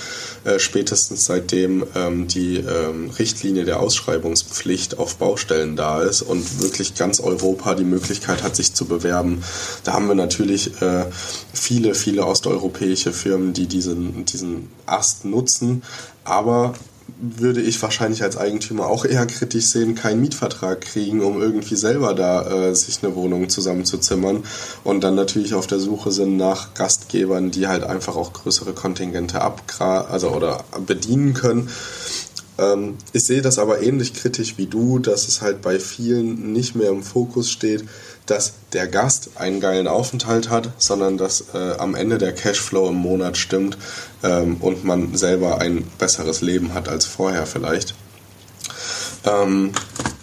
Äh, spätestens seitdem ähm, die ähm, Richtlinie der Ausschreibungspflicht auf Baustellen da ist und wirklich ganz Europa die Möglichkeit Möglichkeit hat, sich zu bewerben. Da haben wir natürlich äh, viele, viele osteuropäische Firmen, die diesen, diesen Ast nutzen. Aber würde ich wahrscheinlich als Eigentümer auch eher kritisch sehen, keinen Mietvertrag kriegen, um irgendwie selber da äh, sich eine Wohnung zusammenzuzimmern und dann natürlich auf der Suche sind nach Gastgebern, die halt einfach auch größere Kontingente abgra also oder bedienen können. Ähm, ich sehe das aber ähnlich kritisch wie du, dass es halt bei vielen nicht mehr im Fokus steht, dass der Gast einen geilen Aufenthalt hat, sondern dass äh, am Ende der Cashflow im Monat stimmt ähm, und man selber ein besseres Leben hat als vorher vielleicht. Ähm,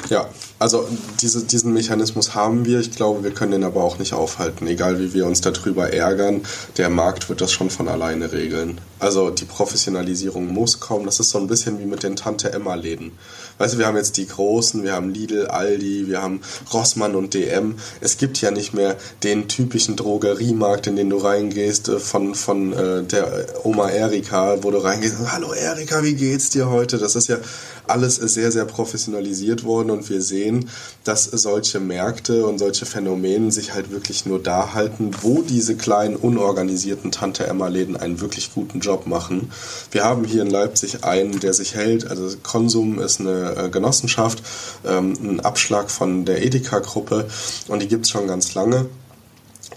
ja, also diese, diesen Mechanismus haben wir. Ich glaube, wir können den aber auch nicht aufhalten. Egal wie wir uns darüber ärgern, der Markt wird das schon von alleine regeln. Also die Professionalisierung muss kommen. Das ist so ein bisschen wie mit den Tante-Emma-Läden. Weißt du, wir haben jetzt die großen, wir haben Lidl, Aldi, wir haben Rossmann und DM. Es gibt ja nicht mehr den typischen Drogeriemarkt, in den du reingehst, äh, von, von äh, der Oma Erika, wo du reingehst, hallo Erika, wie geht's dir heute? Das ist ja alles sehr, sehr professionalisiert worden und wir sehen, dass solche Märkte und solche Phänomene sich halt wirklich nur da halten, wo diese kleinen, unorganisierten Tante-Emma-Läden einen wirklich guten Job machen. Wir haben hier in Leipzig einen, der sich hält, also Konsum ist eine äh, Genossenschaft, ähm, ein Abschlag von der Edeka-Gruppe und die gibt es schon ganz lange.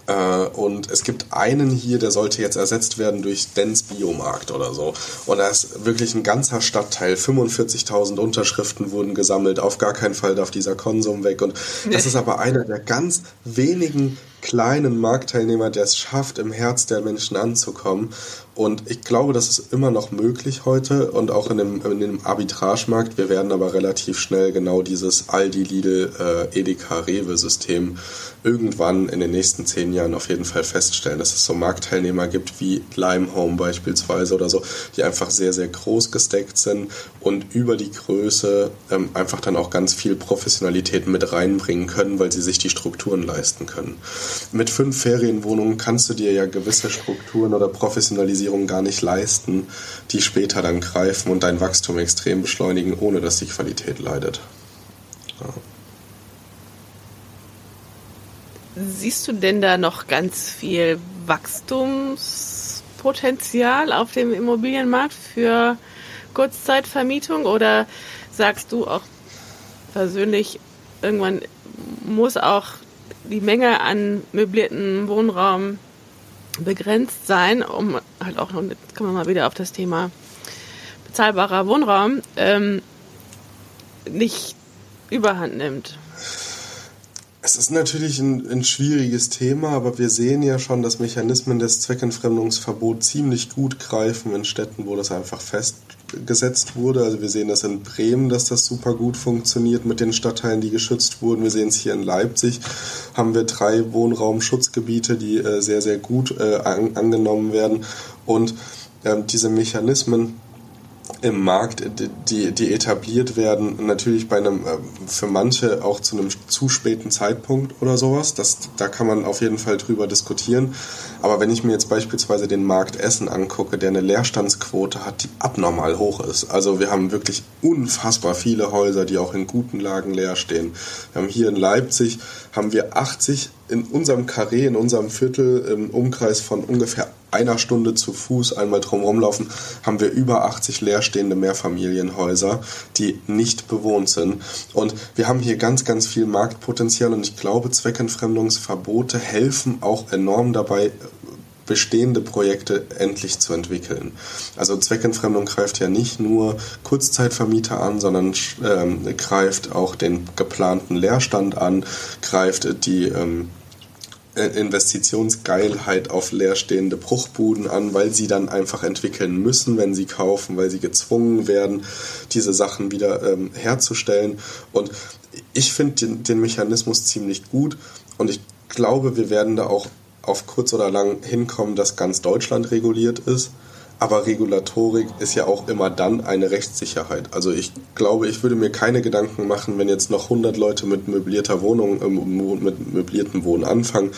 Äh, und es gibt einen hier, der sollte jetzt ersetzt werden durch Dens Biomarkt oder so. Und da ist wirklich ein ganzer Stadtteil, 45.000 Unterschriften wurden gesammelt, auf gar keinen Fall darf dieser Konsum weg. Und das ist aber einer der ganz wenigen kleinen Marktteilnehmer, der es schafft, im Herz der Menschen anzukommen. Und ich glaube, das ist immer noch möglich heute und auch in dem, in dem Arbitragemarkt. Wir werden aber relativ schnell genau dieses Aldi, Lidl, äh, Edeka, Rewe-System irgendwann in den nächsten zehn Jahren auf jeden Fall feststellen, dass es so Marktteilnehmer gibt wie Limehome beispielsweise oder so, die einfach sehr, sehr groß gesteckt sind und über die Größe ähm, einfach dann auch ganz viel Professionalität mit reinbringen können, weil sie sich die Strukturen leisten können. Mit fünf Ferienwohnungen kannst du dir ja gewisse Strukturen oder Professionalisierung gar nicht leisten, die später dann greifen und dein Wachstum extrem beschleunigen, ohne dass die Qualität leidet. Ja. Siehst du denn da noch ganz viel Wachstumspotenzial auf dem Immobilienmarkt für Kurzzeitvermietung oder sagst du auch persönlich, irgendwann muss auch die Menge an möblierten Wohnraum begrenzt sein, um halt auch, und jetzt kommen wir mal wieder auf das Thema bezahlbarer Wohnraum, ähm, nicht überhand nimmt. Es ist natürlich ein, ein, schwieriges Thema, aber wir sehen ja schon, dass Mechanismen des Zweckentfremdungsverbots ziemlich gut greifen in Städten, wo das einfach festgesetzt wurde. Also wir sehen das in Bremen, dass das super gut funktioniert mit den Stadtteilen, die geschützt wurden. Wir sehen es hier in Leipzig, haben wir drei Wohnraumschutzgebiete, die äh, sehr, sehr gut äh, an, angenommen werden. Und äh, diese Mechanismen im Markt, die, die etabliert werden, natürlich bei einem, äh, für manche auch zu einem zu späten Zeitpunkt oder sowas. Das, da kann man auf jeden Fall drüber diskutieren. Aber wenn ich mir jetzt beispielsweise den Markt Essen angucke, der eine Leerstandsquote hat, die abnormal hoch ist. Also wir haben wirklich unfassbar viele Häuser, die auch in guten Lagen leer stehen. Wir haben hier in Leipzig, haben wir 80 in unserem Karree, in unserem Viertel, im Umkreis von ungefähr einer Stunde zu Fuß einmal drumherum laufen, haben wir über 80 leerstehende Mehrfamilienhäuser, die nicht bewohnt sind. Und wir haben hier ganz, ganz viel Marktpotenzial und ich glaube, Zweckentfremdungsverbote helfen auch enorm dabei, bestehende Projekte endlich zu entwickeln. Also Zweckentfremdung greift ja nicht nur Kurzzeitvermieter an, sondern ähm, greift auch den geplanten Leerstand an, greift die ähm, Investitionsgeilheit auf leerstehende Bruchbuden an, weil sie dann einfach entwickeln müssen, wenn sie kaufen, weil sie gezwungen werden, diese Sachen wieder ähm, herzustellen. Und ich finde den, den Mechanismus ziemlich gut und ich glaube, wir werden da auch auf kurz oder lang hinkommen, dass ganz Deutschland reguliert ist. Aber Regulatorik ist ja auch immer dann eine Rechtssicherheit. Also ich glaube, ich würde mir keine Gedanken machen, wenn jetzt noch 100 Leute mit möblierter Wohnung, äh, mit möbliertem Wohnen anfangen,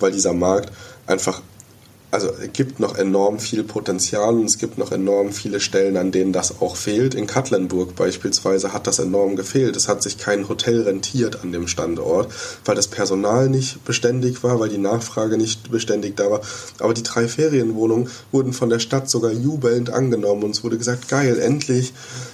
weil dieser Markt einfach also es gibt noch enorm viel Potenzial und es gibt noch enorm viele Stellen, an denen das auch fehlt. In Katlenburg beispielsweise hat das enorm gefehlt. Es hat sich kein Hotel rentiert an dem Standort, weil das Personal nicht beständig war, weil die Nachfrage nicht beständig da war. Aber die drei Ferienwohnungen wurden von der Stadt sogar jubelnd angenommen und es wurde gesagt, geil, endlich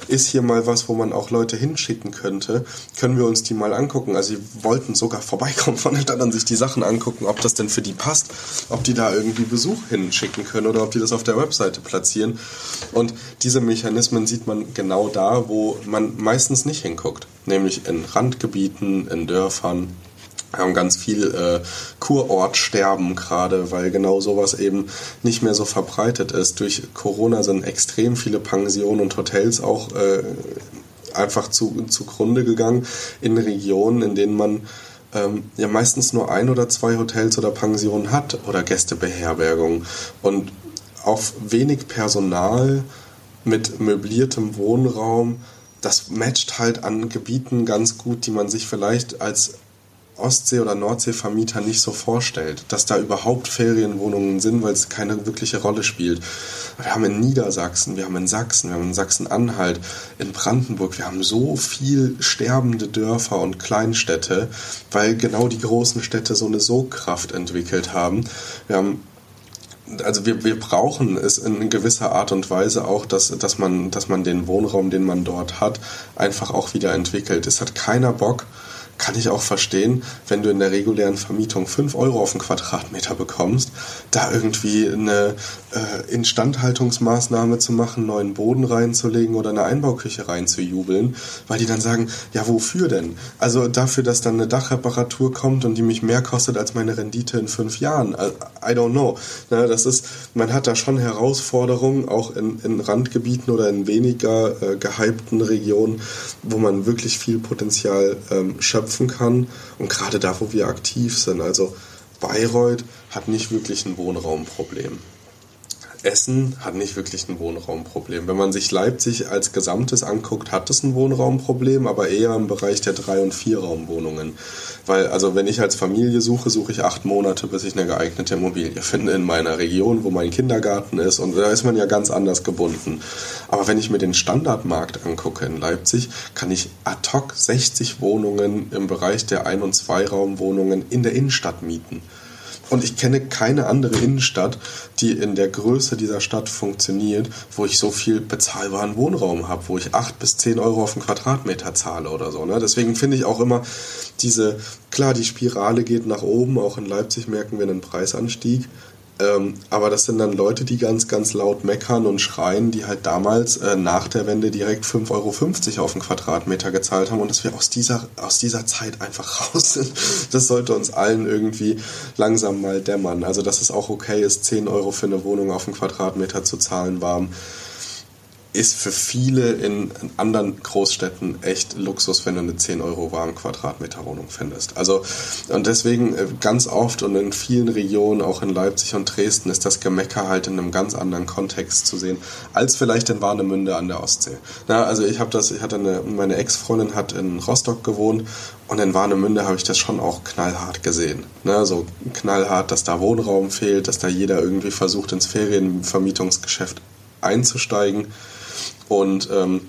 ist hier mal was, wo man auch Leute hinschicken könnte. Können wir uns die mal angucken? Also sie wollten sogar vorbeikommen von der Stadt sich die Sachen angucken, ob das denn für die passt, ob die da irgendwie Besuch hinschicken können oder ob die das auf der Webseite platzieren. Und diese Mechanismen sieht man genau da, wo man meistens nicht hinguckt, nämlich in Randgebieten, in Dörfern. Wir haben ganz viel äh, Kurortsterben gerade, weil genau sowas eben nicht mehr so verbreitet ist. Durch Corona sind extrem viele Pensionen und Hotels auch äh, einfach zu, zugrunde gegangen in Regionen, in denen man ähm, ja meistens nur ein oder zwei Hotels oder Pensionen hat oder Gästebeherbergungen und auf wenig Personal mit möbliertem Wohnraum, das matcht halt an Gebieten ganz gut, die man sich vielleicht als Ostsee- oder Nordseevermieter nicht so vorstellt, dass da überhaupt Ferienwohnungen sind, weil es keine wirkliche Rolle spielt. Wir haben in Niedersachsen, wir haben in Sachsen, wir haben in Sachsen-Anhalt, in Brandenburg, wir haben so viel sterbende Dörfer und Kleinstädte, weil genau die großen Städte so eine Sogkraft entwickelt haben. Wir haben also wir, wir brauchen es in gewisser Art und Weise auch, dass, dass, man, dass man den Wohnraum, den man dort hat, einfach auch wieder entwickelt. Es hat keiner Bock, kann ich auch verstehen, wenn du in der regulären Vermietung 5 Euro auf den Quadratmeter bekommst, da irgendwie eine äh, Instandhaltungsmaßnahme zu machen, neuen Boden reinzulegen oder eine Einbauküche reinzujubeln, weil die dann sagen, ja wofür denn? Also dafür, dass dann eine Dachreparatur kommt und die mich mehr kostet als meine Rendite in fünf Jahren. I don't know. Na, das ist, man hat da schon Herausforderungen, auch in, in Randgebieten oder in weniger äh, gehypten Regionen, wo man wirklich viel Potenzial ähm, schöpft schöpfen kann. Und gerade da, wo wir aktiv sind, also Bayreuth hat nicht wirklich ein Wohnraumproblem. Essen hat nicht wirklich ein Wohnraumproblem. Wenn man sich Leipzig als Gesamtes anguckt, hat es ein Wohnraumproblem, aber eher im Bereich der Drei- und Vierraumwohnungen. Weil, also wenn ich als Familie suche, suche ich acht Monate, bis ich eine geeignete Immobilie finde in meiner Region, wo mein Kindergarten ist. Und da ist man ja ganz anders gebunden. Aber wenn ich mir den Standardmarkt angucke in Leipzig, kann ich ad hoc 60 Wohnungen im Bereich der Ein- und Zweiraumwohnungen in der Innenstadt mieten. Und ich kenne keine andere Innenstadt, die in der Größe dieser Stadt funktioniert, wo ich so viel bezahlbaren Wohnraum habe, wo ich acht bis zehn Euro auf den Quadratmeter zahle oder so. Ne? Deswegen finde ich auch immer diese, klar, die Spirale geht nach oben, auch in Leipzig merken wir einen Preisanstieg. Ähm, aber das sind dann Leute, die ganz, ganz laut meckern und schreien, die halt damals äh, nach der Wende direkt 5,50 Euro auf den Quadratmeter gezahlt haben und dass wir aus dieser, aus dieser Zeit einfach raus sind. Das sollte uns allen irgendwie langsam mal dämmern. Also, dass es auch okay ist, 10 Euro für eine Wohnung auf den Quadratmeter zu zahlen, warm ist für viele in anderen Großstädten echt Luxus, wenn du eine 10 Euro warm Quadratmeter Wohnung findest. Also, und deswegen äh, ganz oft und in vielen Regionen, auch in Leipzig und Dresden, ist das Gemecker halt in einem ganz anderen Kontext zu sehen, als vielleicht in Warnemünde an der Ostsee. Na, also ich habe das, ich hatte eine, meine Ex-Freundin hat in Rostock gewohnt und in Warnemünde habe ich das schon auch knallhart gesehen. Ne, so knallhart, dass da Wohnraum fehlt, dass da jeder irgendwie versucht, ins Ferienvermietungsgeschäft einzusteigen. Und ähm,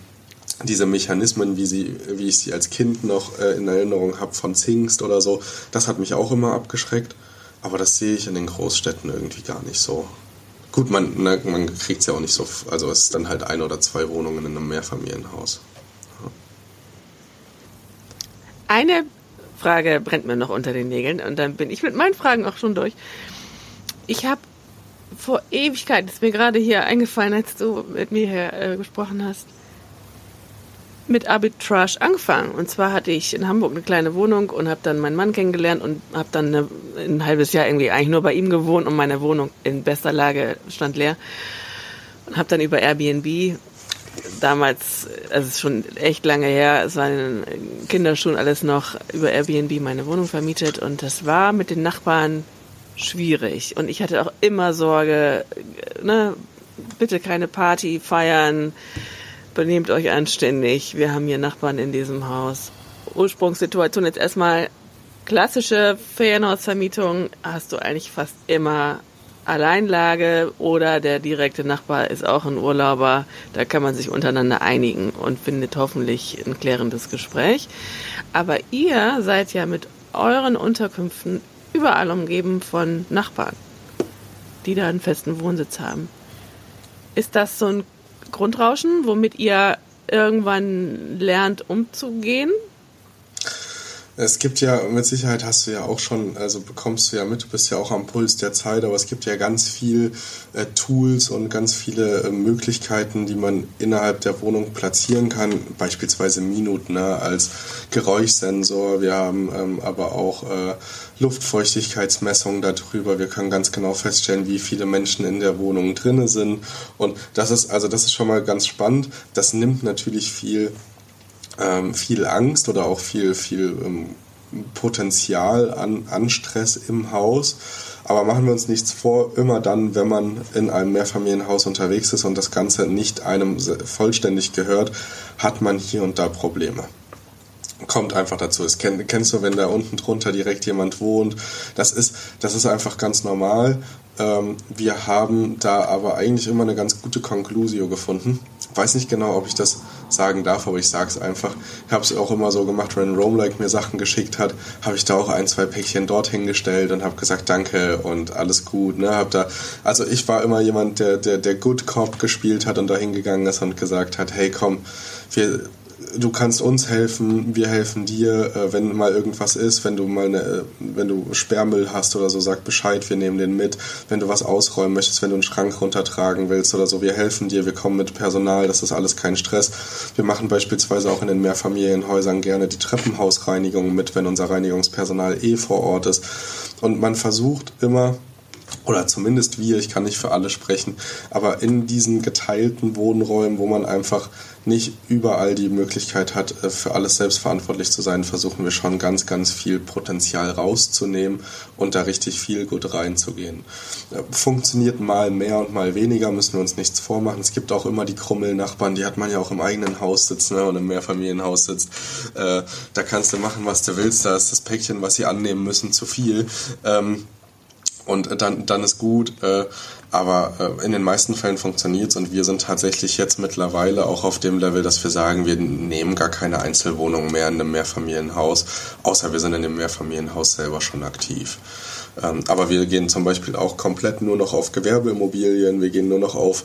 diese Mechanismen, wie, sie, wie ich sie als Kind noch äh, in Erinnerung habe von Zingst oder so, das hat mich auch immer abgeschreckt. Aber das sehe ich in den Großstädten irgendwie gar nicht so. Gut, man, na, man kriegt es ja auch nicht so, also es ist dann halt ein oder zwei Wohnungen in einem Mehrfamilienhaus. Ja. Eine Frage brennt mir noch unter den Nägeln und dann bin ich mit meinen Fragen auch schon durch. Ich habe vor Ewigkeit, ist mir gerade hier eingefallen, als du mit mir hier äh, gesprochen hast, mit Arbitrage angefangen. Und zwar hatte ich in Hamburg eine kleine Wohnung und habe dann meinen Mann kennengelernt und habe dann eine, ein halbes Jahr irgendwie eigentlich nur bei ihm gewohnt und meine Wohnung in bester Lage stand leer. Und habe dann über Airbnb damals, also ist schon echt lange her, es war in Kinderschuhen alles noch über Airbnb meine Wohnung vermietet und das war mit den Nachbarn schwierig. Und ich hatte auch immer Sorge, ne, bitte keine Party feiern, benehmt euch anständig. Wir haben hier Nachbarn in diesem Haus. Ursprungssituation jetzt erstmal klassische Ferienhausvermietung hast du eigentlich fast immer Alleinlage oder der direkte Nachbar ist auch ein Urlauber. Da kann man sich untereinander einigen und findet hoffentlich ein klärendes Gespräch. Aber ihr seid ja mit euren Unterkünften überall umgeben von Nachbarn, die da einen festen Wohnsitz haben. Ist das so ein Grundrauschen, womit ihr irgendwann lernt umzugehen? Es gibt ja, mit Sicherheit hast du ja auch schon, also bekommst du ja mit, du bist ja auch am Puls der Zeit, aber es gibt ja ganz viel äh, Tools und ganz viele äh, Möglichkeiten, die man innerhalb der Wohnung platzieren kann, beispielsweise Minuten ne, als Geräuschsensor. Wir haben ähm, aber auch äh, Luftfeuchtigkeitsmessungen darüber. Wir können ganz genau feststellen, wie viele Menschen in der Wohnung drinne sind. Und das ist, also das ist schon mal ganz spannend. Das nimmt natürlich viel ähm, viel Angst oder auch viel, viel ähm, Potenzial an, an Stress im Haus. Aber machen wir uns nichts vor, immer dann, wenn man in einem Mehrfamilienhaus unterwegs ist und das Ganze nicht einem vollständig gehört, hat man hier und da Probleme. Kommt einfach dazu. Das kennst du, wenn da unten drunter direkt jemand wohnt. Das ist, das ist einfach ganz normal. Ähm, wir haben da aber eigentlich immer eine ganz gute Conclusio gefunden. Weiß nicht genau, ob ich das sagen darf, aber ich sage es einfach. Ich habe es auch immer so gemacht, wenn Roamlike mir Sachen geschickt hat, habe ich da auch ein, zwei Päckchen dort hingestellt und habe gesagt, danke und alles gut. Ne? Hab da, also ich war immer jemand, der, der, der Good Cop gespielt hat und da hingegangen ist und gesagt hat, hey komm, wir du kannst uns helfen, wir helfen dir, äh, wenn mal irgendwas ist, wenn du mal eine, äh, wenn du Sperrmüll hast oder so, sag Bescheid, wir nehmen den mit. Wenn du was ausräumen möchtest, wenn du einen Schrank runtertragen willst oder so, wir helfen dir, wir kommen mit Personal, das ist alles kein Stress. Wir machen beispielsweise auch in den Mehrfamilienhäusern gerne die Treppenhausreinigung mit, wenn unser Reinigungspersonal eh vor Ort ist. Und man versucht immer, oder zumindest wir, ich kann nicht für alle sprechen, aber in diesen geteilten Wohnräumen, wo man einfach nicht überall die Möglichkeit hat, äh, für alles selbst verantwortlich zu sein, versuchen wir schon ganz, ganz viel Potenzial rauszunehmen und da richtig viel gut reinzugehen. Äh, funktioniert mal mehr und mal weniger, müssen wir uns nichts vormachen. Es gibt auch immer die Krummelnachbarn, die hat man ja auch im eigenen Haus sitzen ne, und im Mehrfamilienhaus sitzt. Äh, da kannst du machen, was du willst, da ist das Päckchen, was sie annehmen müssen, zu viel. Ähm, und dann, dann ist gut. Äh, aber äh, in den meisten Fällen funktioniert es und wir sind tatsächlich jetzt mittlerweile auch auf dem Level, dass wir sagen, wir nehmen gar keine Einzelwohnungen mehr in einem Mehrfamilienhaus, außer wir sind in dem Mehrfamilienhaus selber schon aktiv. Ähm, aber wir gehen zum Beispiel auch komplett nur noch auf Gewerbeimmobilien, wir gehen nur noch auf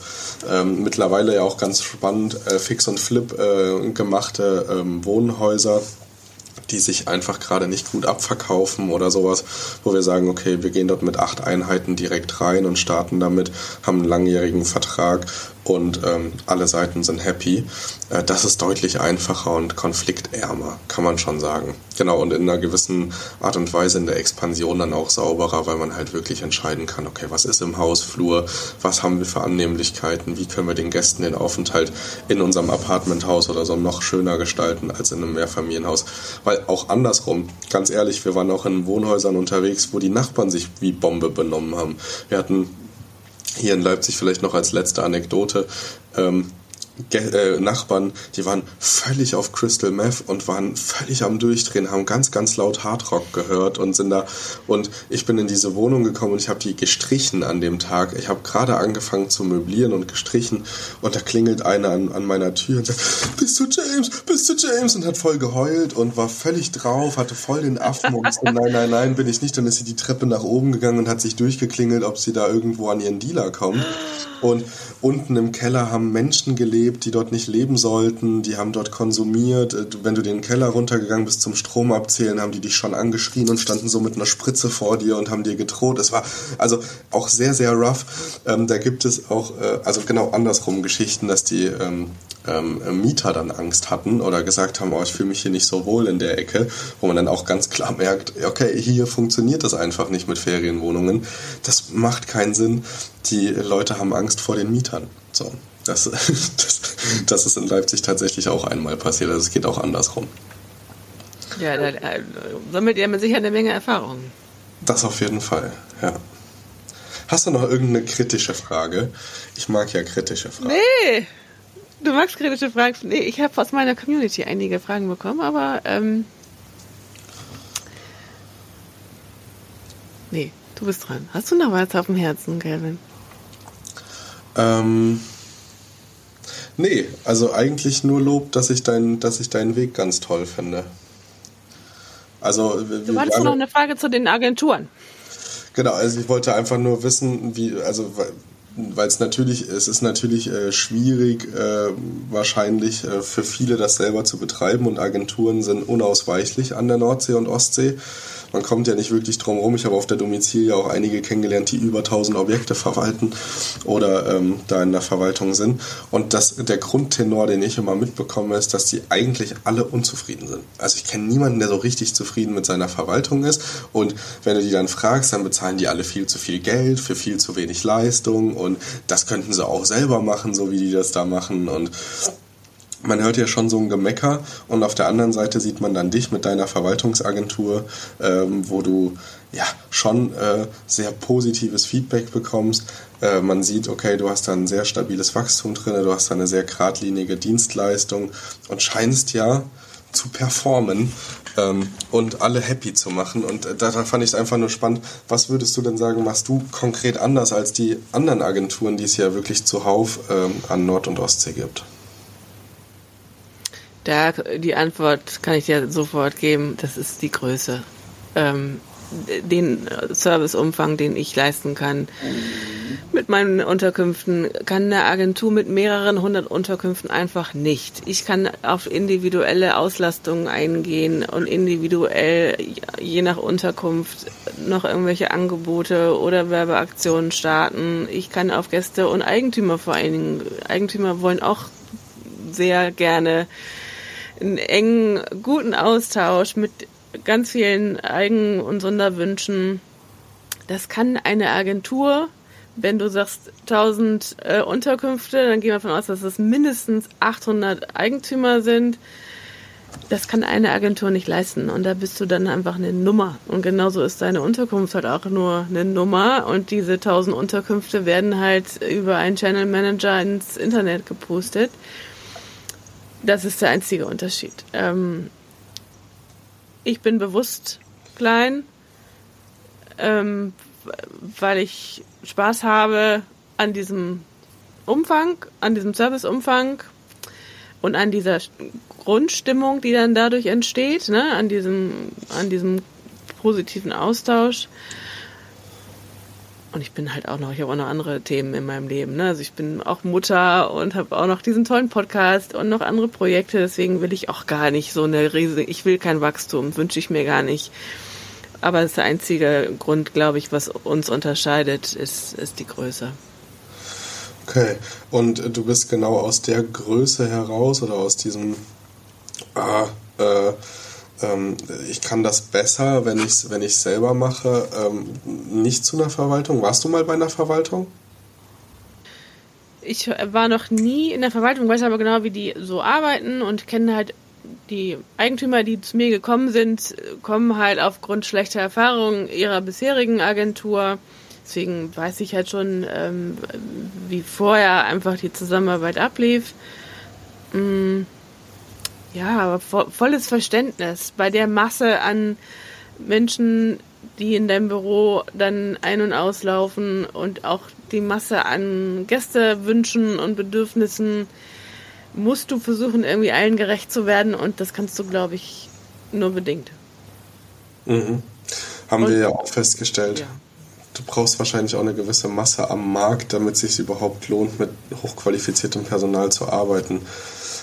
ähm, mittlerweile ja auch ganz spannend äh, Fix und Flip äh, gemachte ähm, Wohnhäuser die sich einfach gerade nicht gut abverkaufen oder sowas, wo wir sagen, okay, wir gehen dort mit acht Einheiten direkt rein und starten damit, haben einen langjährigen Vertrag und ähm, alle Seiten sind happy. Äh, das ist deutlich einfacher und konfliktärmer, kann man schon sagen. Genau, und in einer gewissen Art und Weise in der Expansion dann auch sauberer, weil man halt wirklich entscheiden kann, okay, was ist im Hausflur, was haben wir für Annehmlichkeiten, wie können wir den Gästen den Aufenthalt in unserem Apartmenthaus oder so noch schöner gestalten als in einem Mehrfamilienhaus. Weil auch andersrum, ganz ehrlich, wir waren auch in Wohnhäusern unterwegs, wo die Nachbarn sich wie Bombe benommen haben. Wir hatten hier in Leipzig vielleicht noch als letzte Anekdote. Ähm, äh, Nachbarn, die waren völlig auf Crystal Meth und waren völlig am Durchdrehen, haben ganz, ganz laut Hardrock gehört und sind da. Und ich bin in diese Wohnung gekommen und ich habe die gestrichen an dem Tag. Ich habe gerade angefangen zu möblieren und gestrichen und da klingelt einer an, an meiner Tür und sagt, bist du James, bist du James? Und hat voll geheult und war völlig drauf, hatte voll den Affen und so, nein, nein, nein, bin ich nicht. Dann ist sie die Treppe nach oben gegangen und hat sich durchgeklingelt, ob sie da irgendwo an ihren Dealer kommt. Und unten im Keller haben Menschen gelebt, die dort nicht leben sollten, die haben dort konsumiert. Äh, wenn du den Keller runtergegangen bist zum Strom abzählen, haben die dich schon angeschrien und standen so mit einer Spritze vor dir und haben dir gedroht. Es war also auch sehr, sehr rough. Ähm, da gibt es auch, äh, also genau andersrum Geschichten, dass die ähm, ähm, Mieter dann Angst hatten oder gesagt haben, oh, ich fühle mich hier nicht so wohl in der Ecke, wo man dann auch ganz klar merkt, okay, hier funktioniert das einfach nicht mit Ferienwohnungen. Das macht keinen Sinn. Die Leute haben Angst vor den Mietern. So, das, das, das ist in Leipzig tatsächlich auch einmal passiert. Also es geht auch andersrum. Ja, da äh, sammelt ihr mit sicher eine Menge Erfahrung. Das auf jeden Fall, ja. Hast du noch irgendeine kritische Frage? Ich mag ja kritische Fragen. Nee, Du magst kritische Fragen? Nee, ich habe aus meiner Community einige Fragen bekommen, aber ähm, nee, Du bist dran. Hast du noch was auf dem Herzen, Calvin? Ähm, nee, also eigentlich nur Lob, dass ich, dein, dass ich deinen Weg ganz toll finde. Also, du hattest noch eine Frage zu den Agenturen. Genau, also ich wollte einfach nur wissen, wie, also weil es natürlich, es ist natürlich äh, schwierig, äh, wahrscheinlich äh, für viele das selber zu betreiben und Agenturen sind unausweichlich an der Nordsee und Ostsee man kommt ja nicht wirklich drum rum. Ich habe auf der Domizil ja auch einige kennengelernt, die über 1000 Objekte verwalten oder ähm, da in der Verwaltung sind. Und das, der Grundtenor, den ich immer mitbekomme, ist, dass die eigentlich alle unzufrieden sind. Also ich kenne niemanden, der so richtig zufrieden mit seiner Verwaltung ist. Und wenn du die dann fragst, dann bezahlen die alle viel zu viel Geld für viel zu wenig Leistung und das könnten sie auch selber machen, so wie die das da machen. Und man hört ja schon so ein Gemecker und auf der anderen Seite sieht man dann dich mit deiner Verwaltungsagentur, ähm, wo du ja schon äh, sehr positives Feedback bekommst. Äh, man sieht, okay, du hast da ein sehr stabiles Wachstum drin, du hast da eine sehr geradlinige Dienstleistung und scheinst ja zu performen ähm, und alle happy zu machen. Und äh, da, fand ich es einfach nur spannend. Was würdest du denn sagen, machst du konkret anders als die anderen Agenturen, die es ja wirklich zuhauf ähm, an Nord- und Ostsee gibt? Da die Antwort kann ich dir sofort geben, das ist die Größe. Ähm, den Serviceumfang, den ich leisten kann mit meinen Unterkünften, kann eine Agentur mit mehreren hundert Unterkünften einfach nicht. Ich kann auf individuelle Auslastungen eingehen und individuell je nach Unterkunft noch irgendwelche Angebote oder Werbeaktionen starten. Ich kann auf Gäste und Eigentümer vor allen Dingen, Eigentümer wollen auch sehr gerne einen engen, guten Austausch mit ganz vielen Eigen- und Sonderwünschen. Das kann eine Agentur, wenn du sagst 1000 äh, Unterkünfte, dann gehen wir davon aus, dass es mindestens 800 Eigentümer sind. Das kann eine Agentur nicht leisten und da bist du dann einfach eine Nummer. Und genauso ist deine Unterkunft halt auch nur eine Nummer und diese 1000 Unterkünfte werden halt über einen Channel Manager ins Internet gepostet. Das ist der einzige Unterschied. Ähm, ich bin bewusst klein, ähm, weil ich Spaß habe an diesem Umfang, an diesem Serviceumfang und an dieser Grundstimmung, die dann dadurch entsteht, ne, an diesem, an diesem positiven Austausch. Und ich bin halt auch noch, ich habe auch noch andere Themen in meinem Leben. Ne? Also ich bin auch Mutter und habe auch noch diesen tollen Podcast und noch andere Projekte. Deswegen will ich auch gar nicht so eine riesige, ich will kein Wachstum, wünsche ich mir gar nicht. Aber das ist der einzige Grund, glaube ich, was uns unterscheidet, ist, ist die Größe. Okay, und du bist genau aus der Größe heraus oder aus diesem ah, äh, ähm, ich kann das besser, wenn ich es wenn selber mache, ähm, nicht zu einer Verwaltung. Warst du mal bei einer Verwaltung? Ich war noch nie in der Verwaltung, weiß aber genau, wie die so arbeiten und kenne halt die Eigentümer, die zu mir gekommen sind, kommen halt aufgrund schlechter Erfahrungen ihrer bisherigen Agentur. Deswegen weiß ich halt schon, ähm, wie vorher einfach die Zusammenarbeit ablief. Mm ja, aber volles Verständnis bei der Masse an Menschen, die in deinem Büro dann ein- und auslaufen und auch die Masse an Gästewünschen und Bedürfnissen, musst du versuchen, irgendwie allen gerecht zu werden und das kannst du, glaube ich, nur bedingt. Mhm. Haben und, wir ja auch festgestellt. Ja. Du brauchst wahrscheinlich auch eine gewisse Masse am Markt, damit es sich überhaupt lohnt, mit hochqualifiziertem Personal zu arbeiten.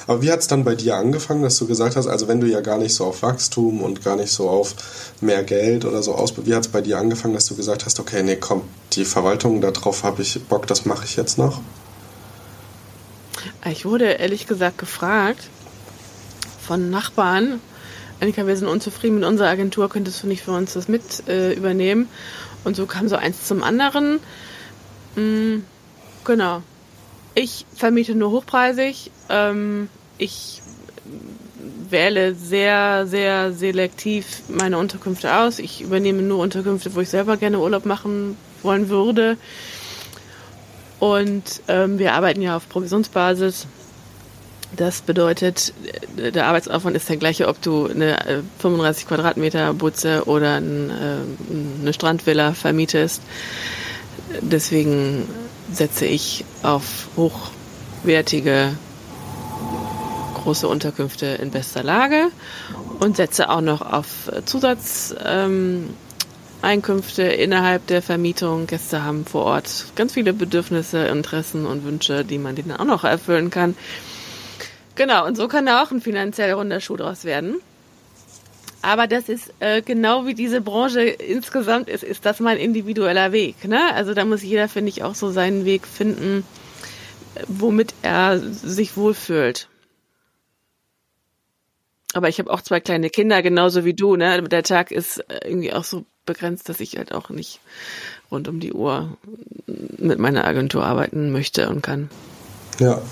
Aber wie hat es dann bei dir angefangen, dass du gesagt hast, also wenn du ja gar nicht so auf Wachstum und gar nicht so auf mehr Geld oder so aus, wie hat es bei dir angefangen, dass du gesagt hast, okay, nee, komm, die Verwaltung, darauf habe ich Bock, das mache ich jetzt noch? Ich wurde ehrlich gesagt gefragt von Nachbarn, Annika, wir sind unzufrieden mit unserer Agentur, könntest du nicht für uns das mit äh, übernehmen? Und so kam so eins zum anderen. Mhm, genau. Ich vermiete nur hochpreisig. Ähm, ich wähle sehr, sehr selektiv meine Unterkünfte aus. Ich übernehme nur Unterkünfte, wo ich selber gerne Urlaub machen wollen würde. Und ähm, wir arbeiten ja auf Provisionsbasis. Das bedeutet, der Arbeitsaufwand ist der gleiche, ob du eine 35 äh, Quadratmeter Butze oder eine Strandvilla vermietest. Deswegen setze ich auf hochwertige große Unterkünfte in bester Lage und setze auch noch auf Zusatzeinkünfte ähm, innerhalb der Vermietung. Gäste haben vor Ort ganz viele Bedürfnisse, Interessen und Wünsche, die man denen auch noch erfüllen kann. Genau, und so kann da auch ein finanziell runder Schuh draus werden. Aber das ist äh, genau wie diese Branche insgesamt ist, ist das mein individueller Weg. Ne? Also da muss jeder, finde ich, auch so seinen Weg finden, womit er sich wohlfühlt. Aber ich habe auch zwei kleine Kinder, genauso wie du. Ne? Der Tag ist irgendwie auch so begrenzt, dass ich halt auch nicht rund um die Uhr mit meiner Agentur arbeiten möchte und kann. Ja.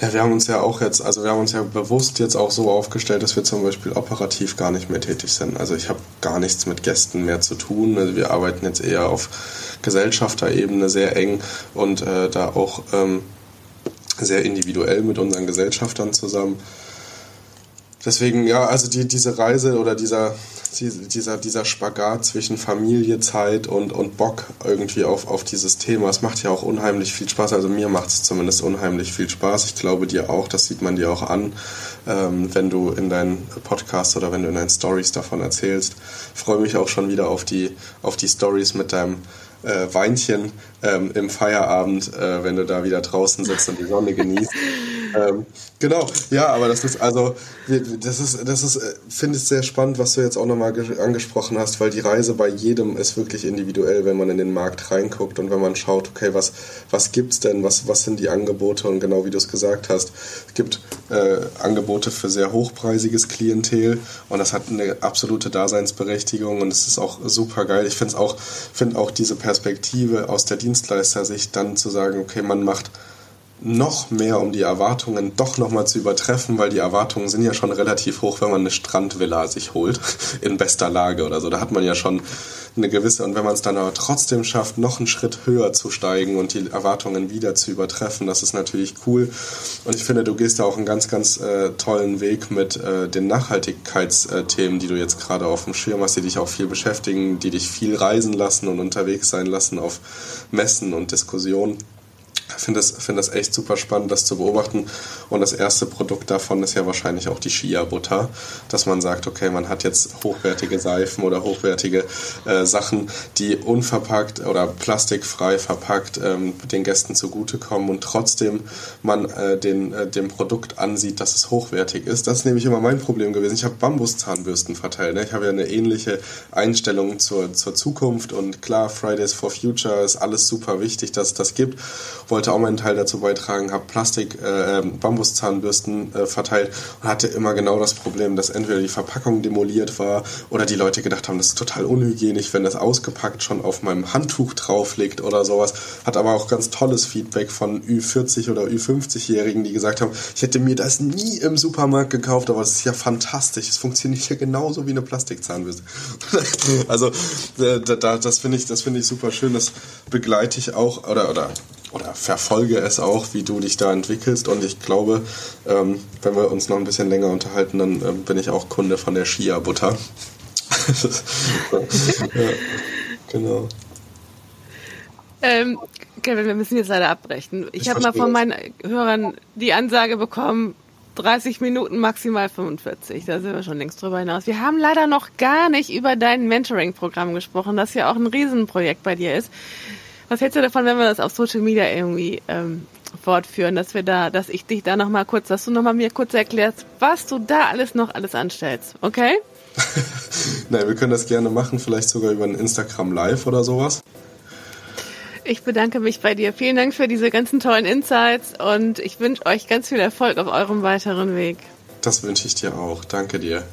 ja, wir haben uns ja auch jetzt, also wir haben uns ja bewusst jetzt auch so aufgestellt, dass wir zum Beispiel operativ gar nicht mehr tätig sind. Also ich habe gar nichts mit Gästen mehr zu tun. Also wir arbeiten jetzt eher auf Gesellschafterebene sehr eng und äh, da auch ähm, sehr individuell mit unseren Gesellschaftern zusammen. Deswegen, ja, also die, diese Reise oder dieser, dieser, dieser Spagat zwischen Familie, Zeit und, und Bock irgendwie auf, auf dieses Thema, es macht ja auch unheimlich viel Spaß. Also mir macht es zumindest unheimlich viel Spaß. Ich glaube dir auch, das sieht man dir auch an, ähm, wenn du in deinen Podcast oder wenn du in deinen Stories davon erzählst. Ich freue mich auch schon wieder auf die, auf die Stories mit deinem äh, Weinchen ähm, im Feierabend, äh, wenn du da wieder draußen sitzt und die Sonne genießt. ähm, genau, ja, aber das ist also, das ist, das ist, äh, finde ich sehr spannend, was du jetzt auch nochmal angesprochen hast, weil die Reise bei jedem ist wirklich individuell, wenn man in den Markt reinguckt und wenn man schaut, okay, was, was gibt's denn, was, was sind die Angebote und genau wie du es gesagt hast, es gibt äh, Angebote für sehr hochpreisiges Klientel und das hat eine absolute Daseinsberechtigung und es ist auch super geil. Ich finde auch, finde auch diese Perspektive aus der Dienstleister-Sicht dann zu sagen, okay, man macht noch mehr, um die Erwartungen doch nochmal zu übertreffen, weil die Erwartungen sind ja schon relativ hoch, wenn man eine Strandvilla sich holt, in bester Lage oder so. Da hat man ja schon eine gewisse, und wenn man es dann aber trotzdem schafft, noch einen Schritt höher zu steigen und die Erwartungen wieder zu übertreffen, das ist natürlich cool. Und ich finde, du gehst da auch einen ganz, ganz äh, tollen Weg mit äh, den Nachhaltigkeitsthemen, die du jetzt gerade auf dem Schirm hast, die dich auch viel beschäftigen, die dich viel reisen lassen und unterwegs sein lassen auf Messen und Diskussionen. Finde das, find das echt super spannend, das zu beobachten. Und das erste Produkt davon ist ja wahrscheinlich auch die Shia-Butter, dass man sagt, okay, man hat jetzt hochwertige Seifen oder hochwertige äh, Sachen, die unverpackt oder plastikfrei verpackt ähm, den Gästen zugutekommen und trotzdem man äh, den, äh, dem Produkt ansieht, dass es hochwertig ist. Das ist nämlich immer mein Problem gewesen. Ich habe Bambuszahnbürsten verteilt. Ne? Ich habe ja eine ähnliche Einstellung zur, zur Zukunft und klar, Fridays for Future ist alles super wichtig, dass es das gibt. Wollte auch meinen Teil dazu beitragen, habe Plastik, äh, ähm, äh, verteilt und hatte immer genau das Problem, dass entweder die Verpackung demoliert war oder die Leute gedacht haben, das ist total unhygienisch, wenn das ausgepackt schon auf meinem Handtuch drauf liegt oder sowas. Hat aber auch ganz tolles Feedback von Ü40 oder Ü50-Jährigen, die gesagt haben, ich hätte mir das nie im Supermarkt gekauft, aber es ist ja fantastisch. Es funktioniert ja genauso wie eine Plastikzahnbürste. also äh, da, das finde ich, das ich super schön. Das begleite ich auch oder oder oder verfolge es auch, wie du dich da entwickelst. Und ich glaube, ähm, wenn wir uns noch ein bisschen länger unterhalten, dann ähm, bin ich auch Kunde von der Shia-Butter. ja, genau. Ähm, Kevin, wir müssen jetzt leider abbrechen. Ich, ich habe mal von meinen Hörern die Ansage bekommen, 30 Minuten, maximal 45. Da sind wir schon längst drüber hinaus. Wir haben leider noch gar nicht über dein Mentoring-Programm gesprochen, das ja auch ein Riesenprojekt bei dir ist. Was hältst du davon, wenn wir das auf Social Media irgendwie ähm, fortführen, dass wir da, dass ich dich da noch mal kurz, dass du noch mal mir kurz erklärst, was du da alles noch alles anstellst, okay? Nein, wir können das gerne machen, vielleicht sogar über ein Instagram Live oder sowas. Ich bedanke mich bei dir. Vielen Dank für diese ganzen tollen Insights und ich wünsche euch ganz viel Erfolg auf eurem weiteren Weg. Das wünsche ich dir auch. Danke dir.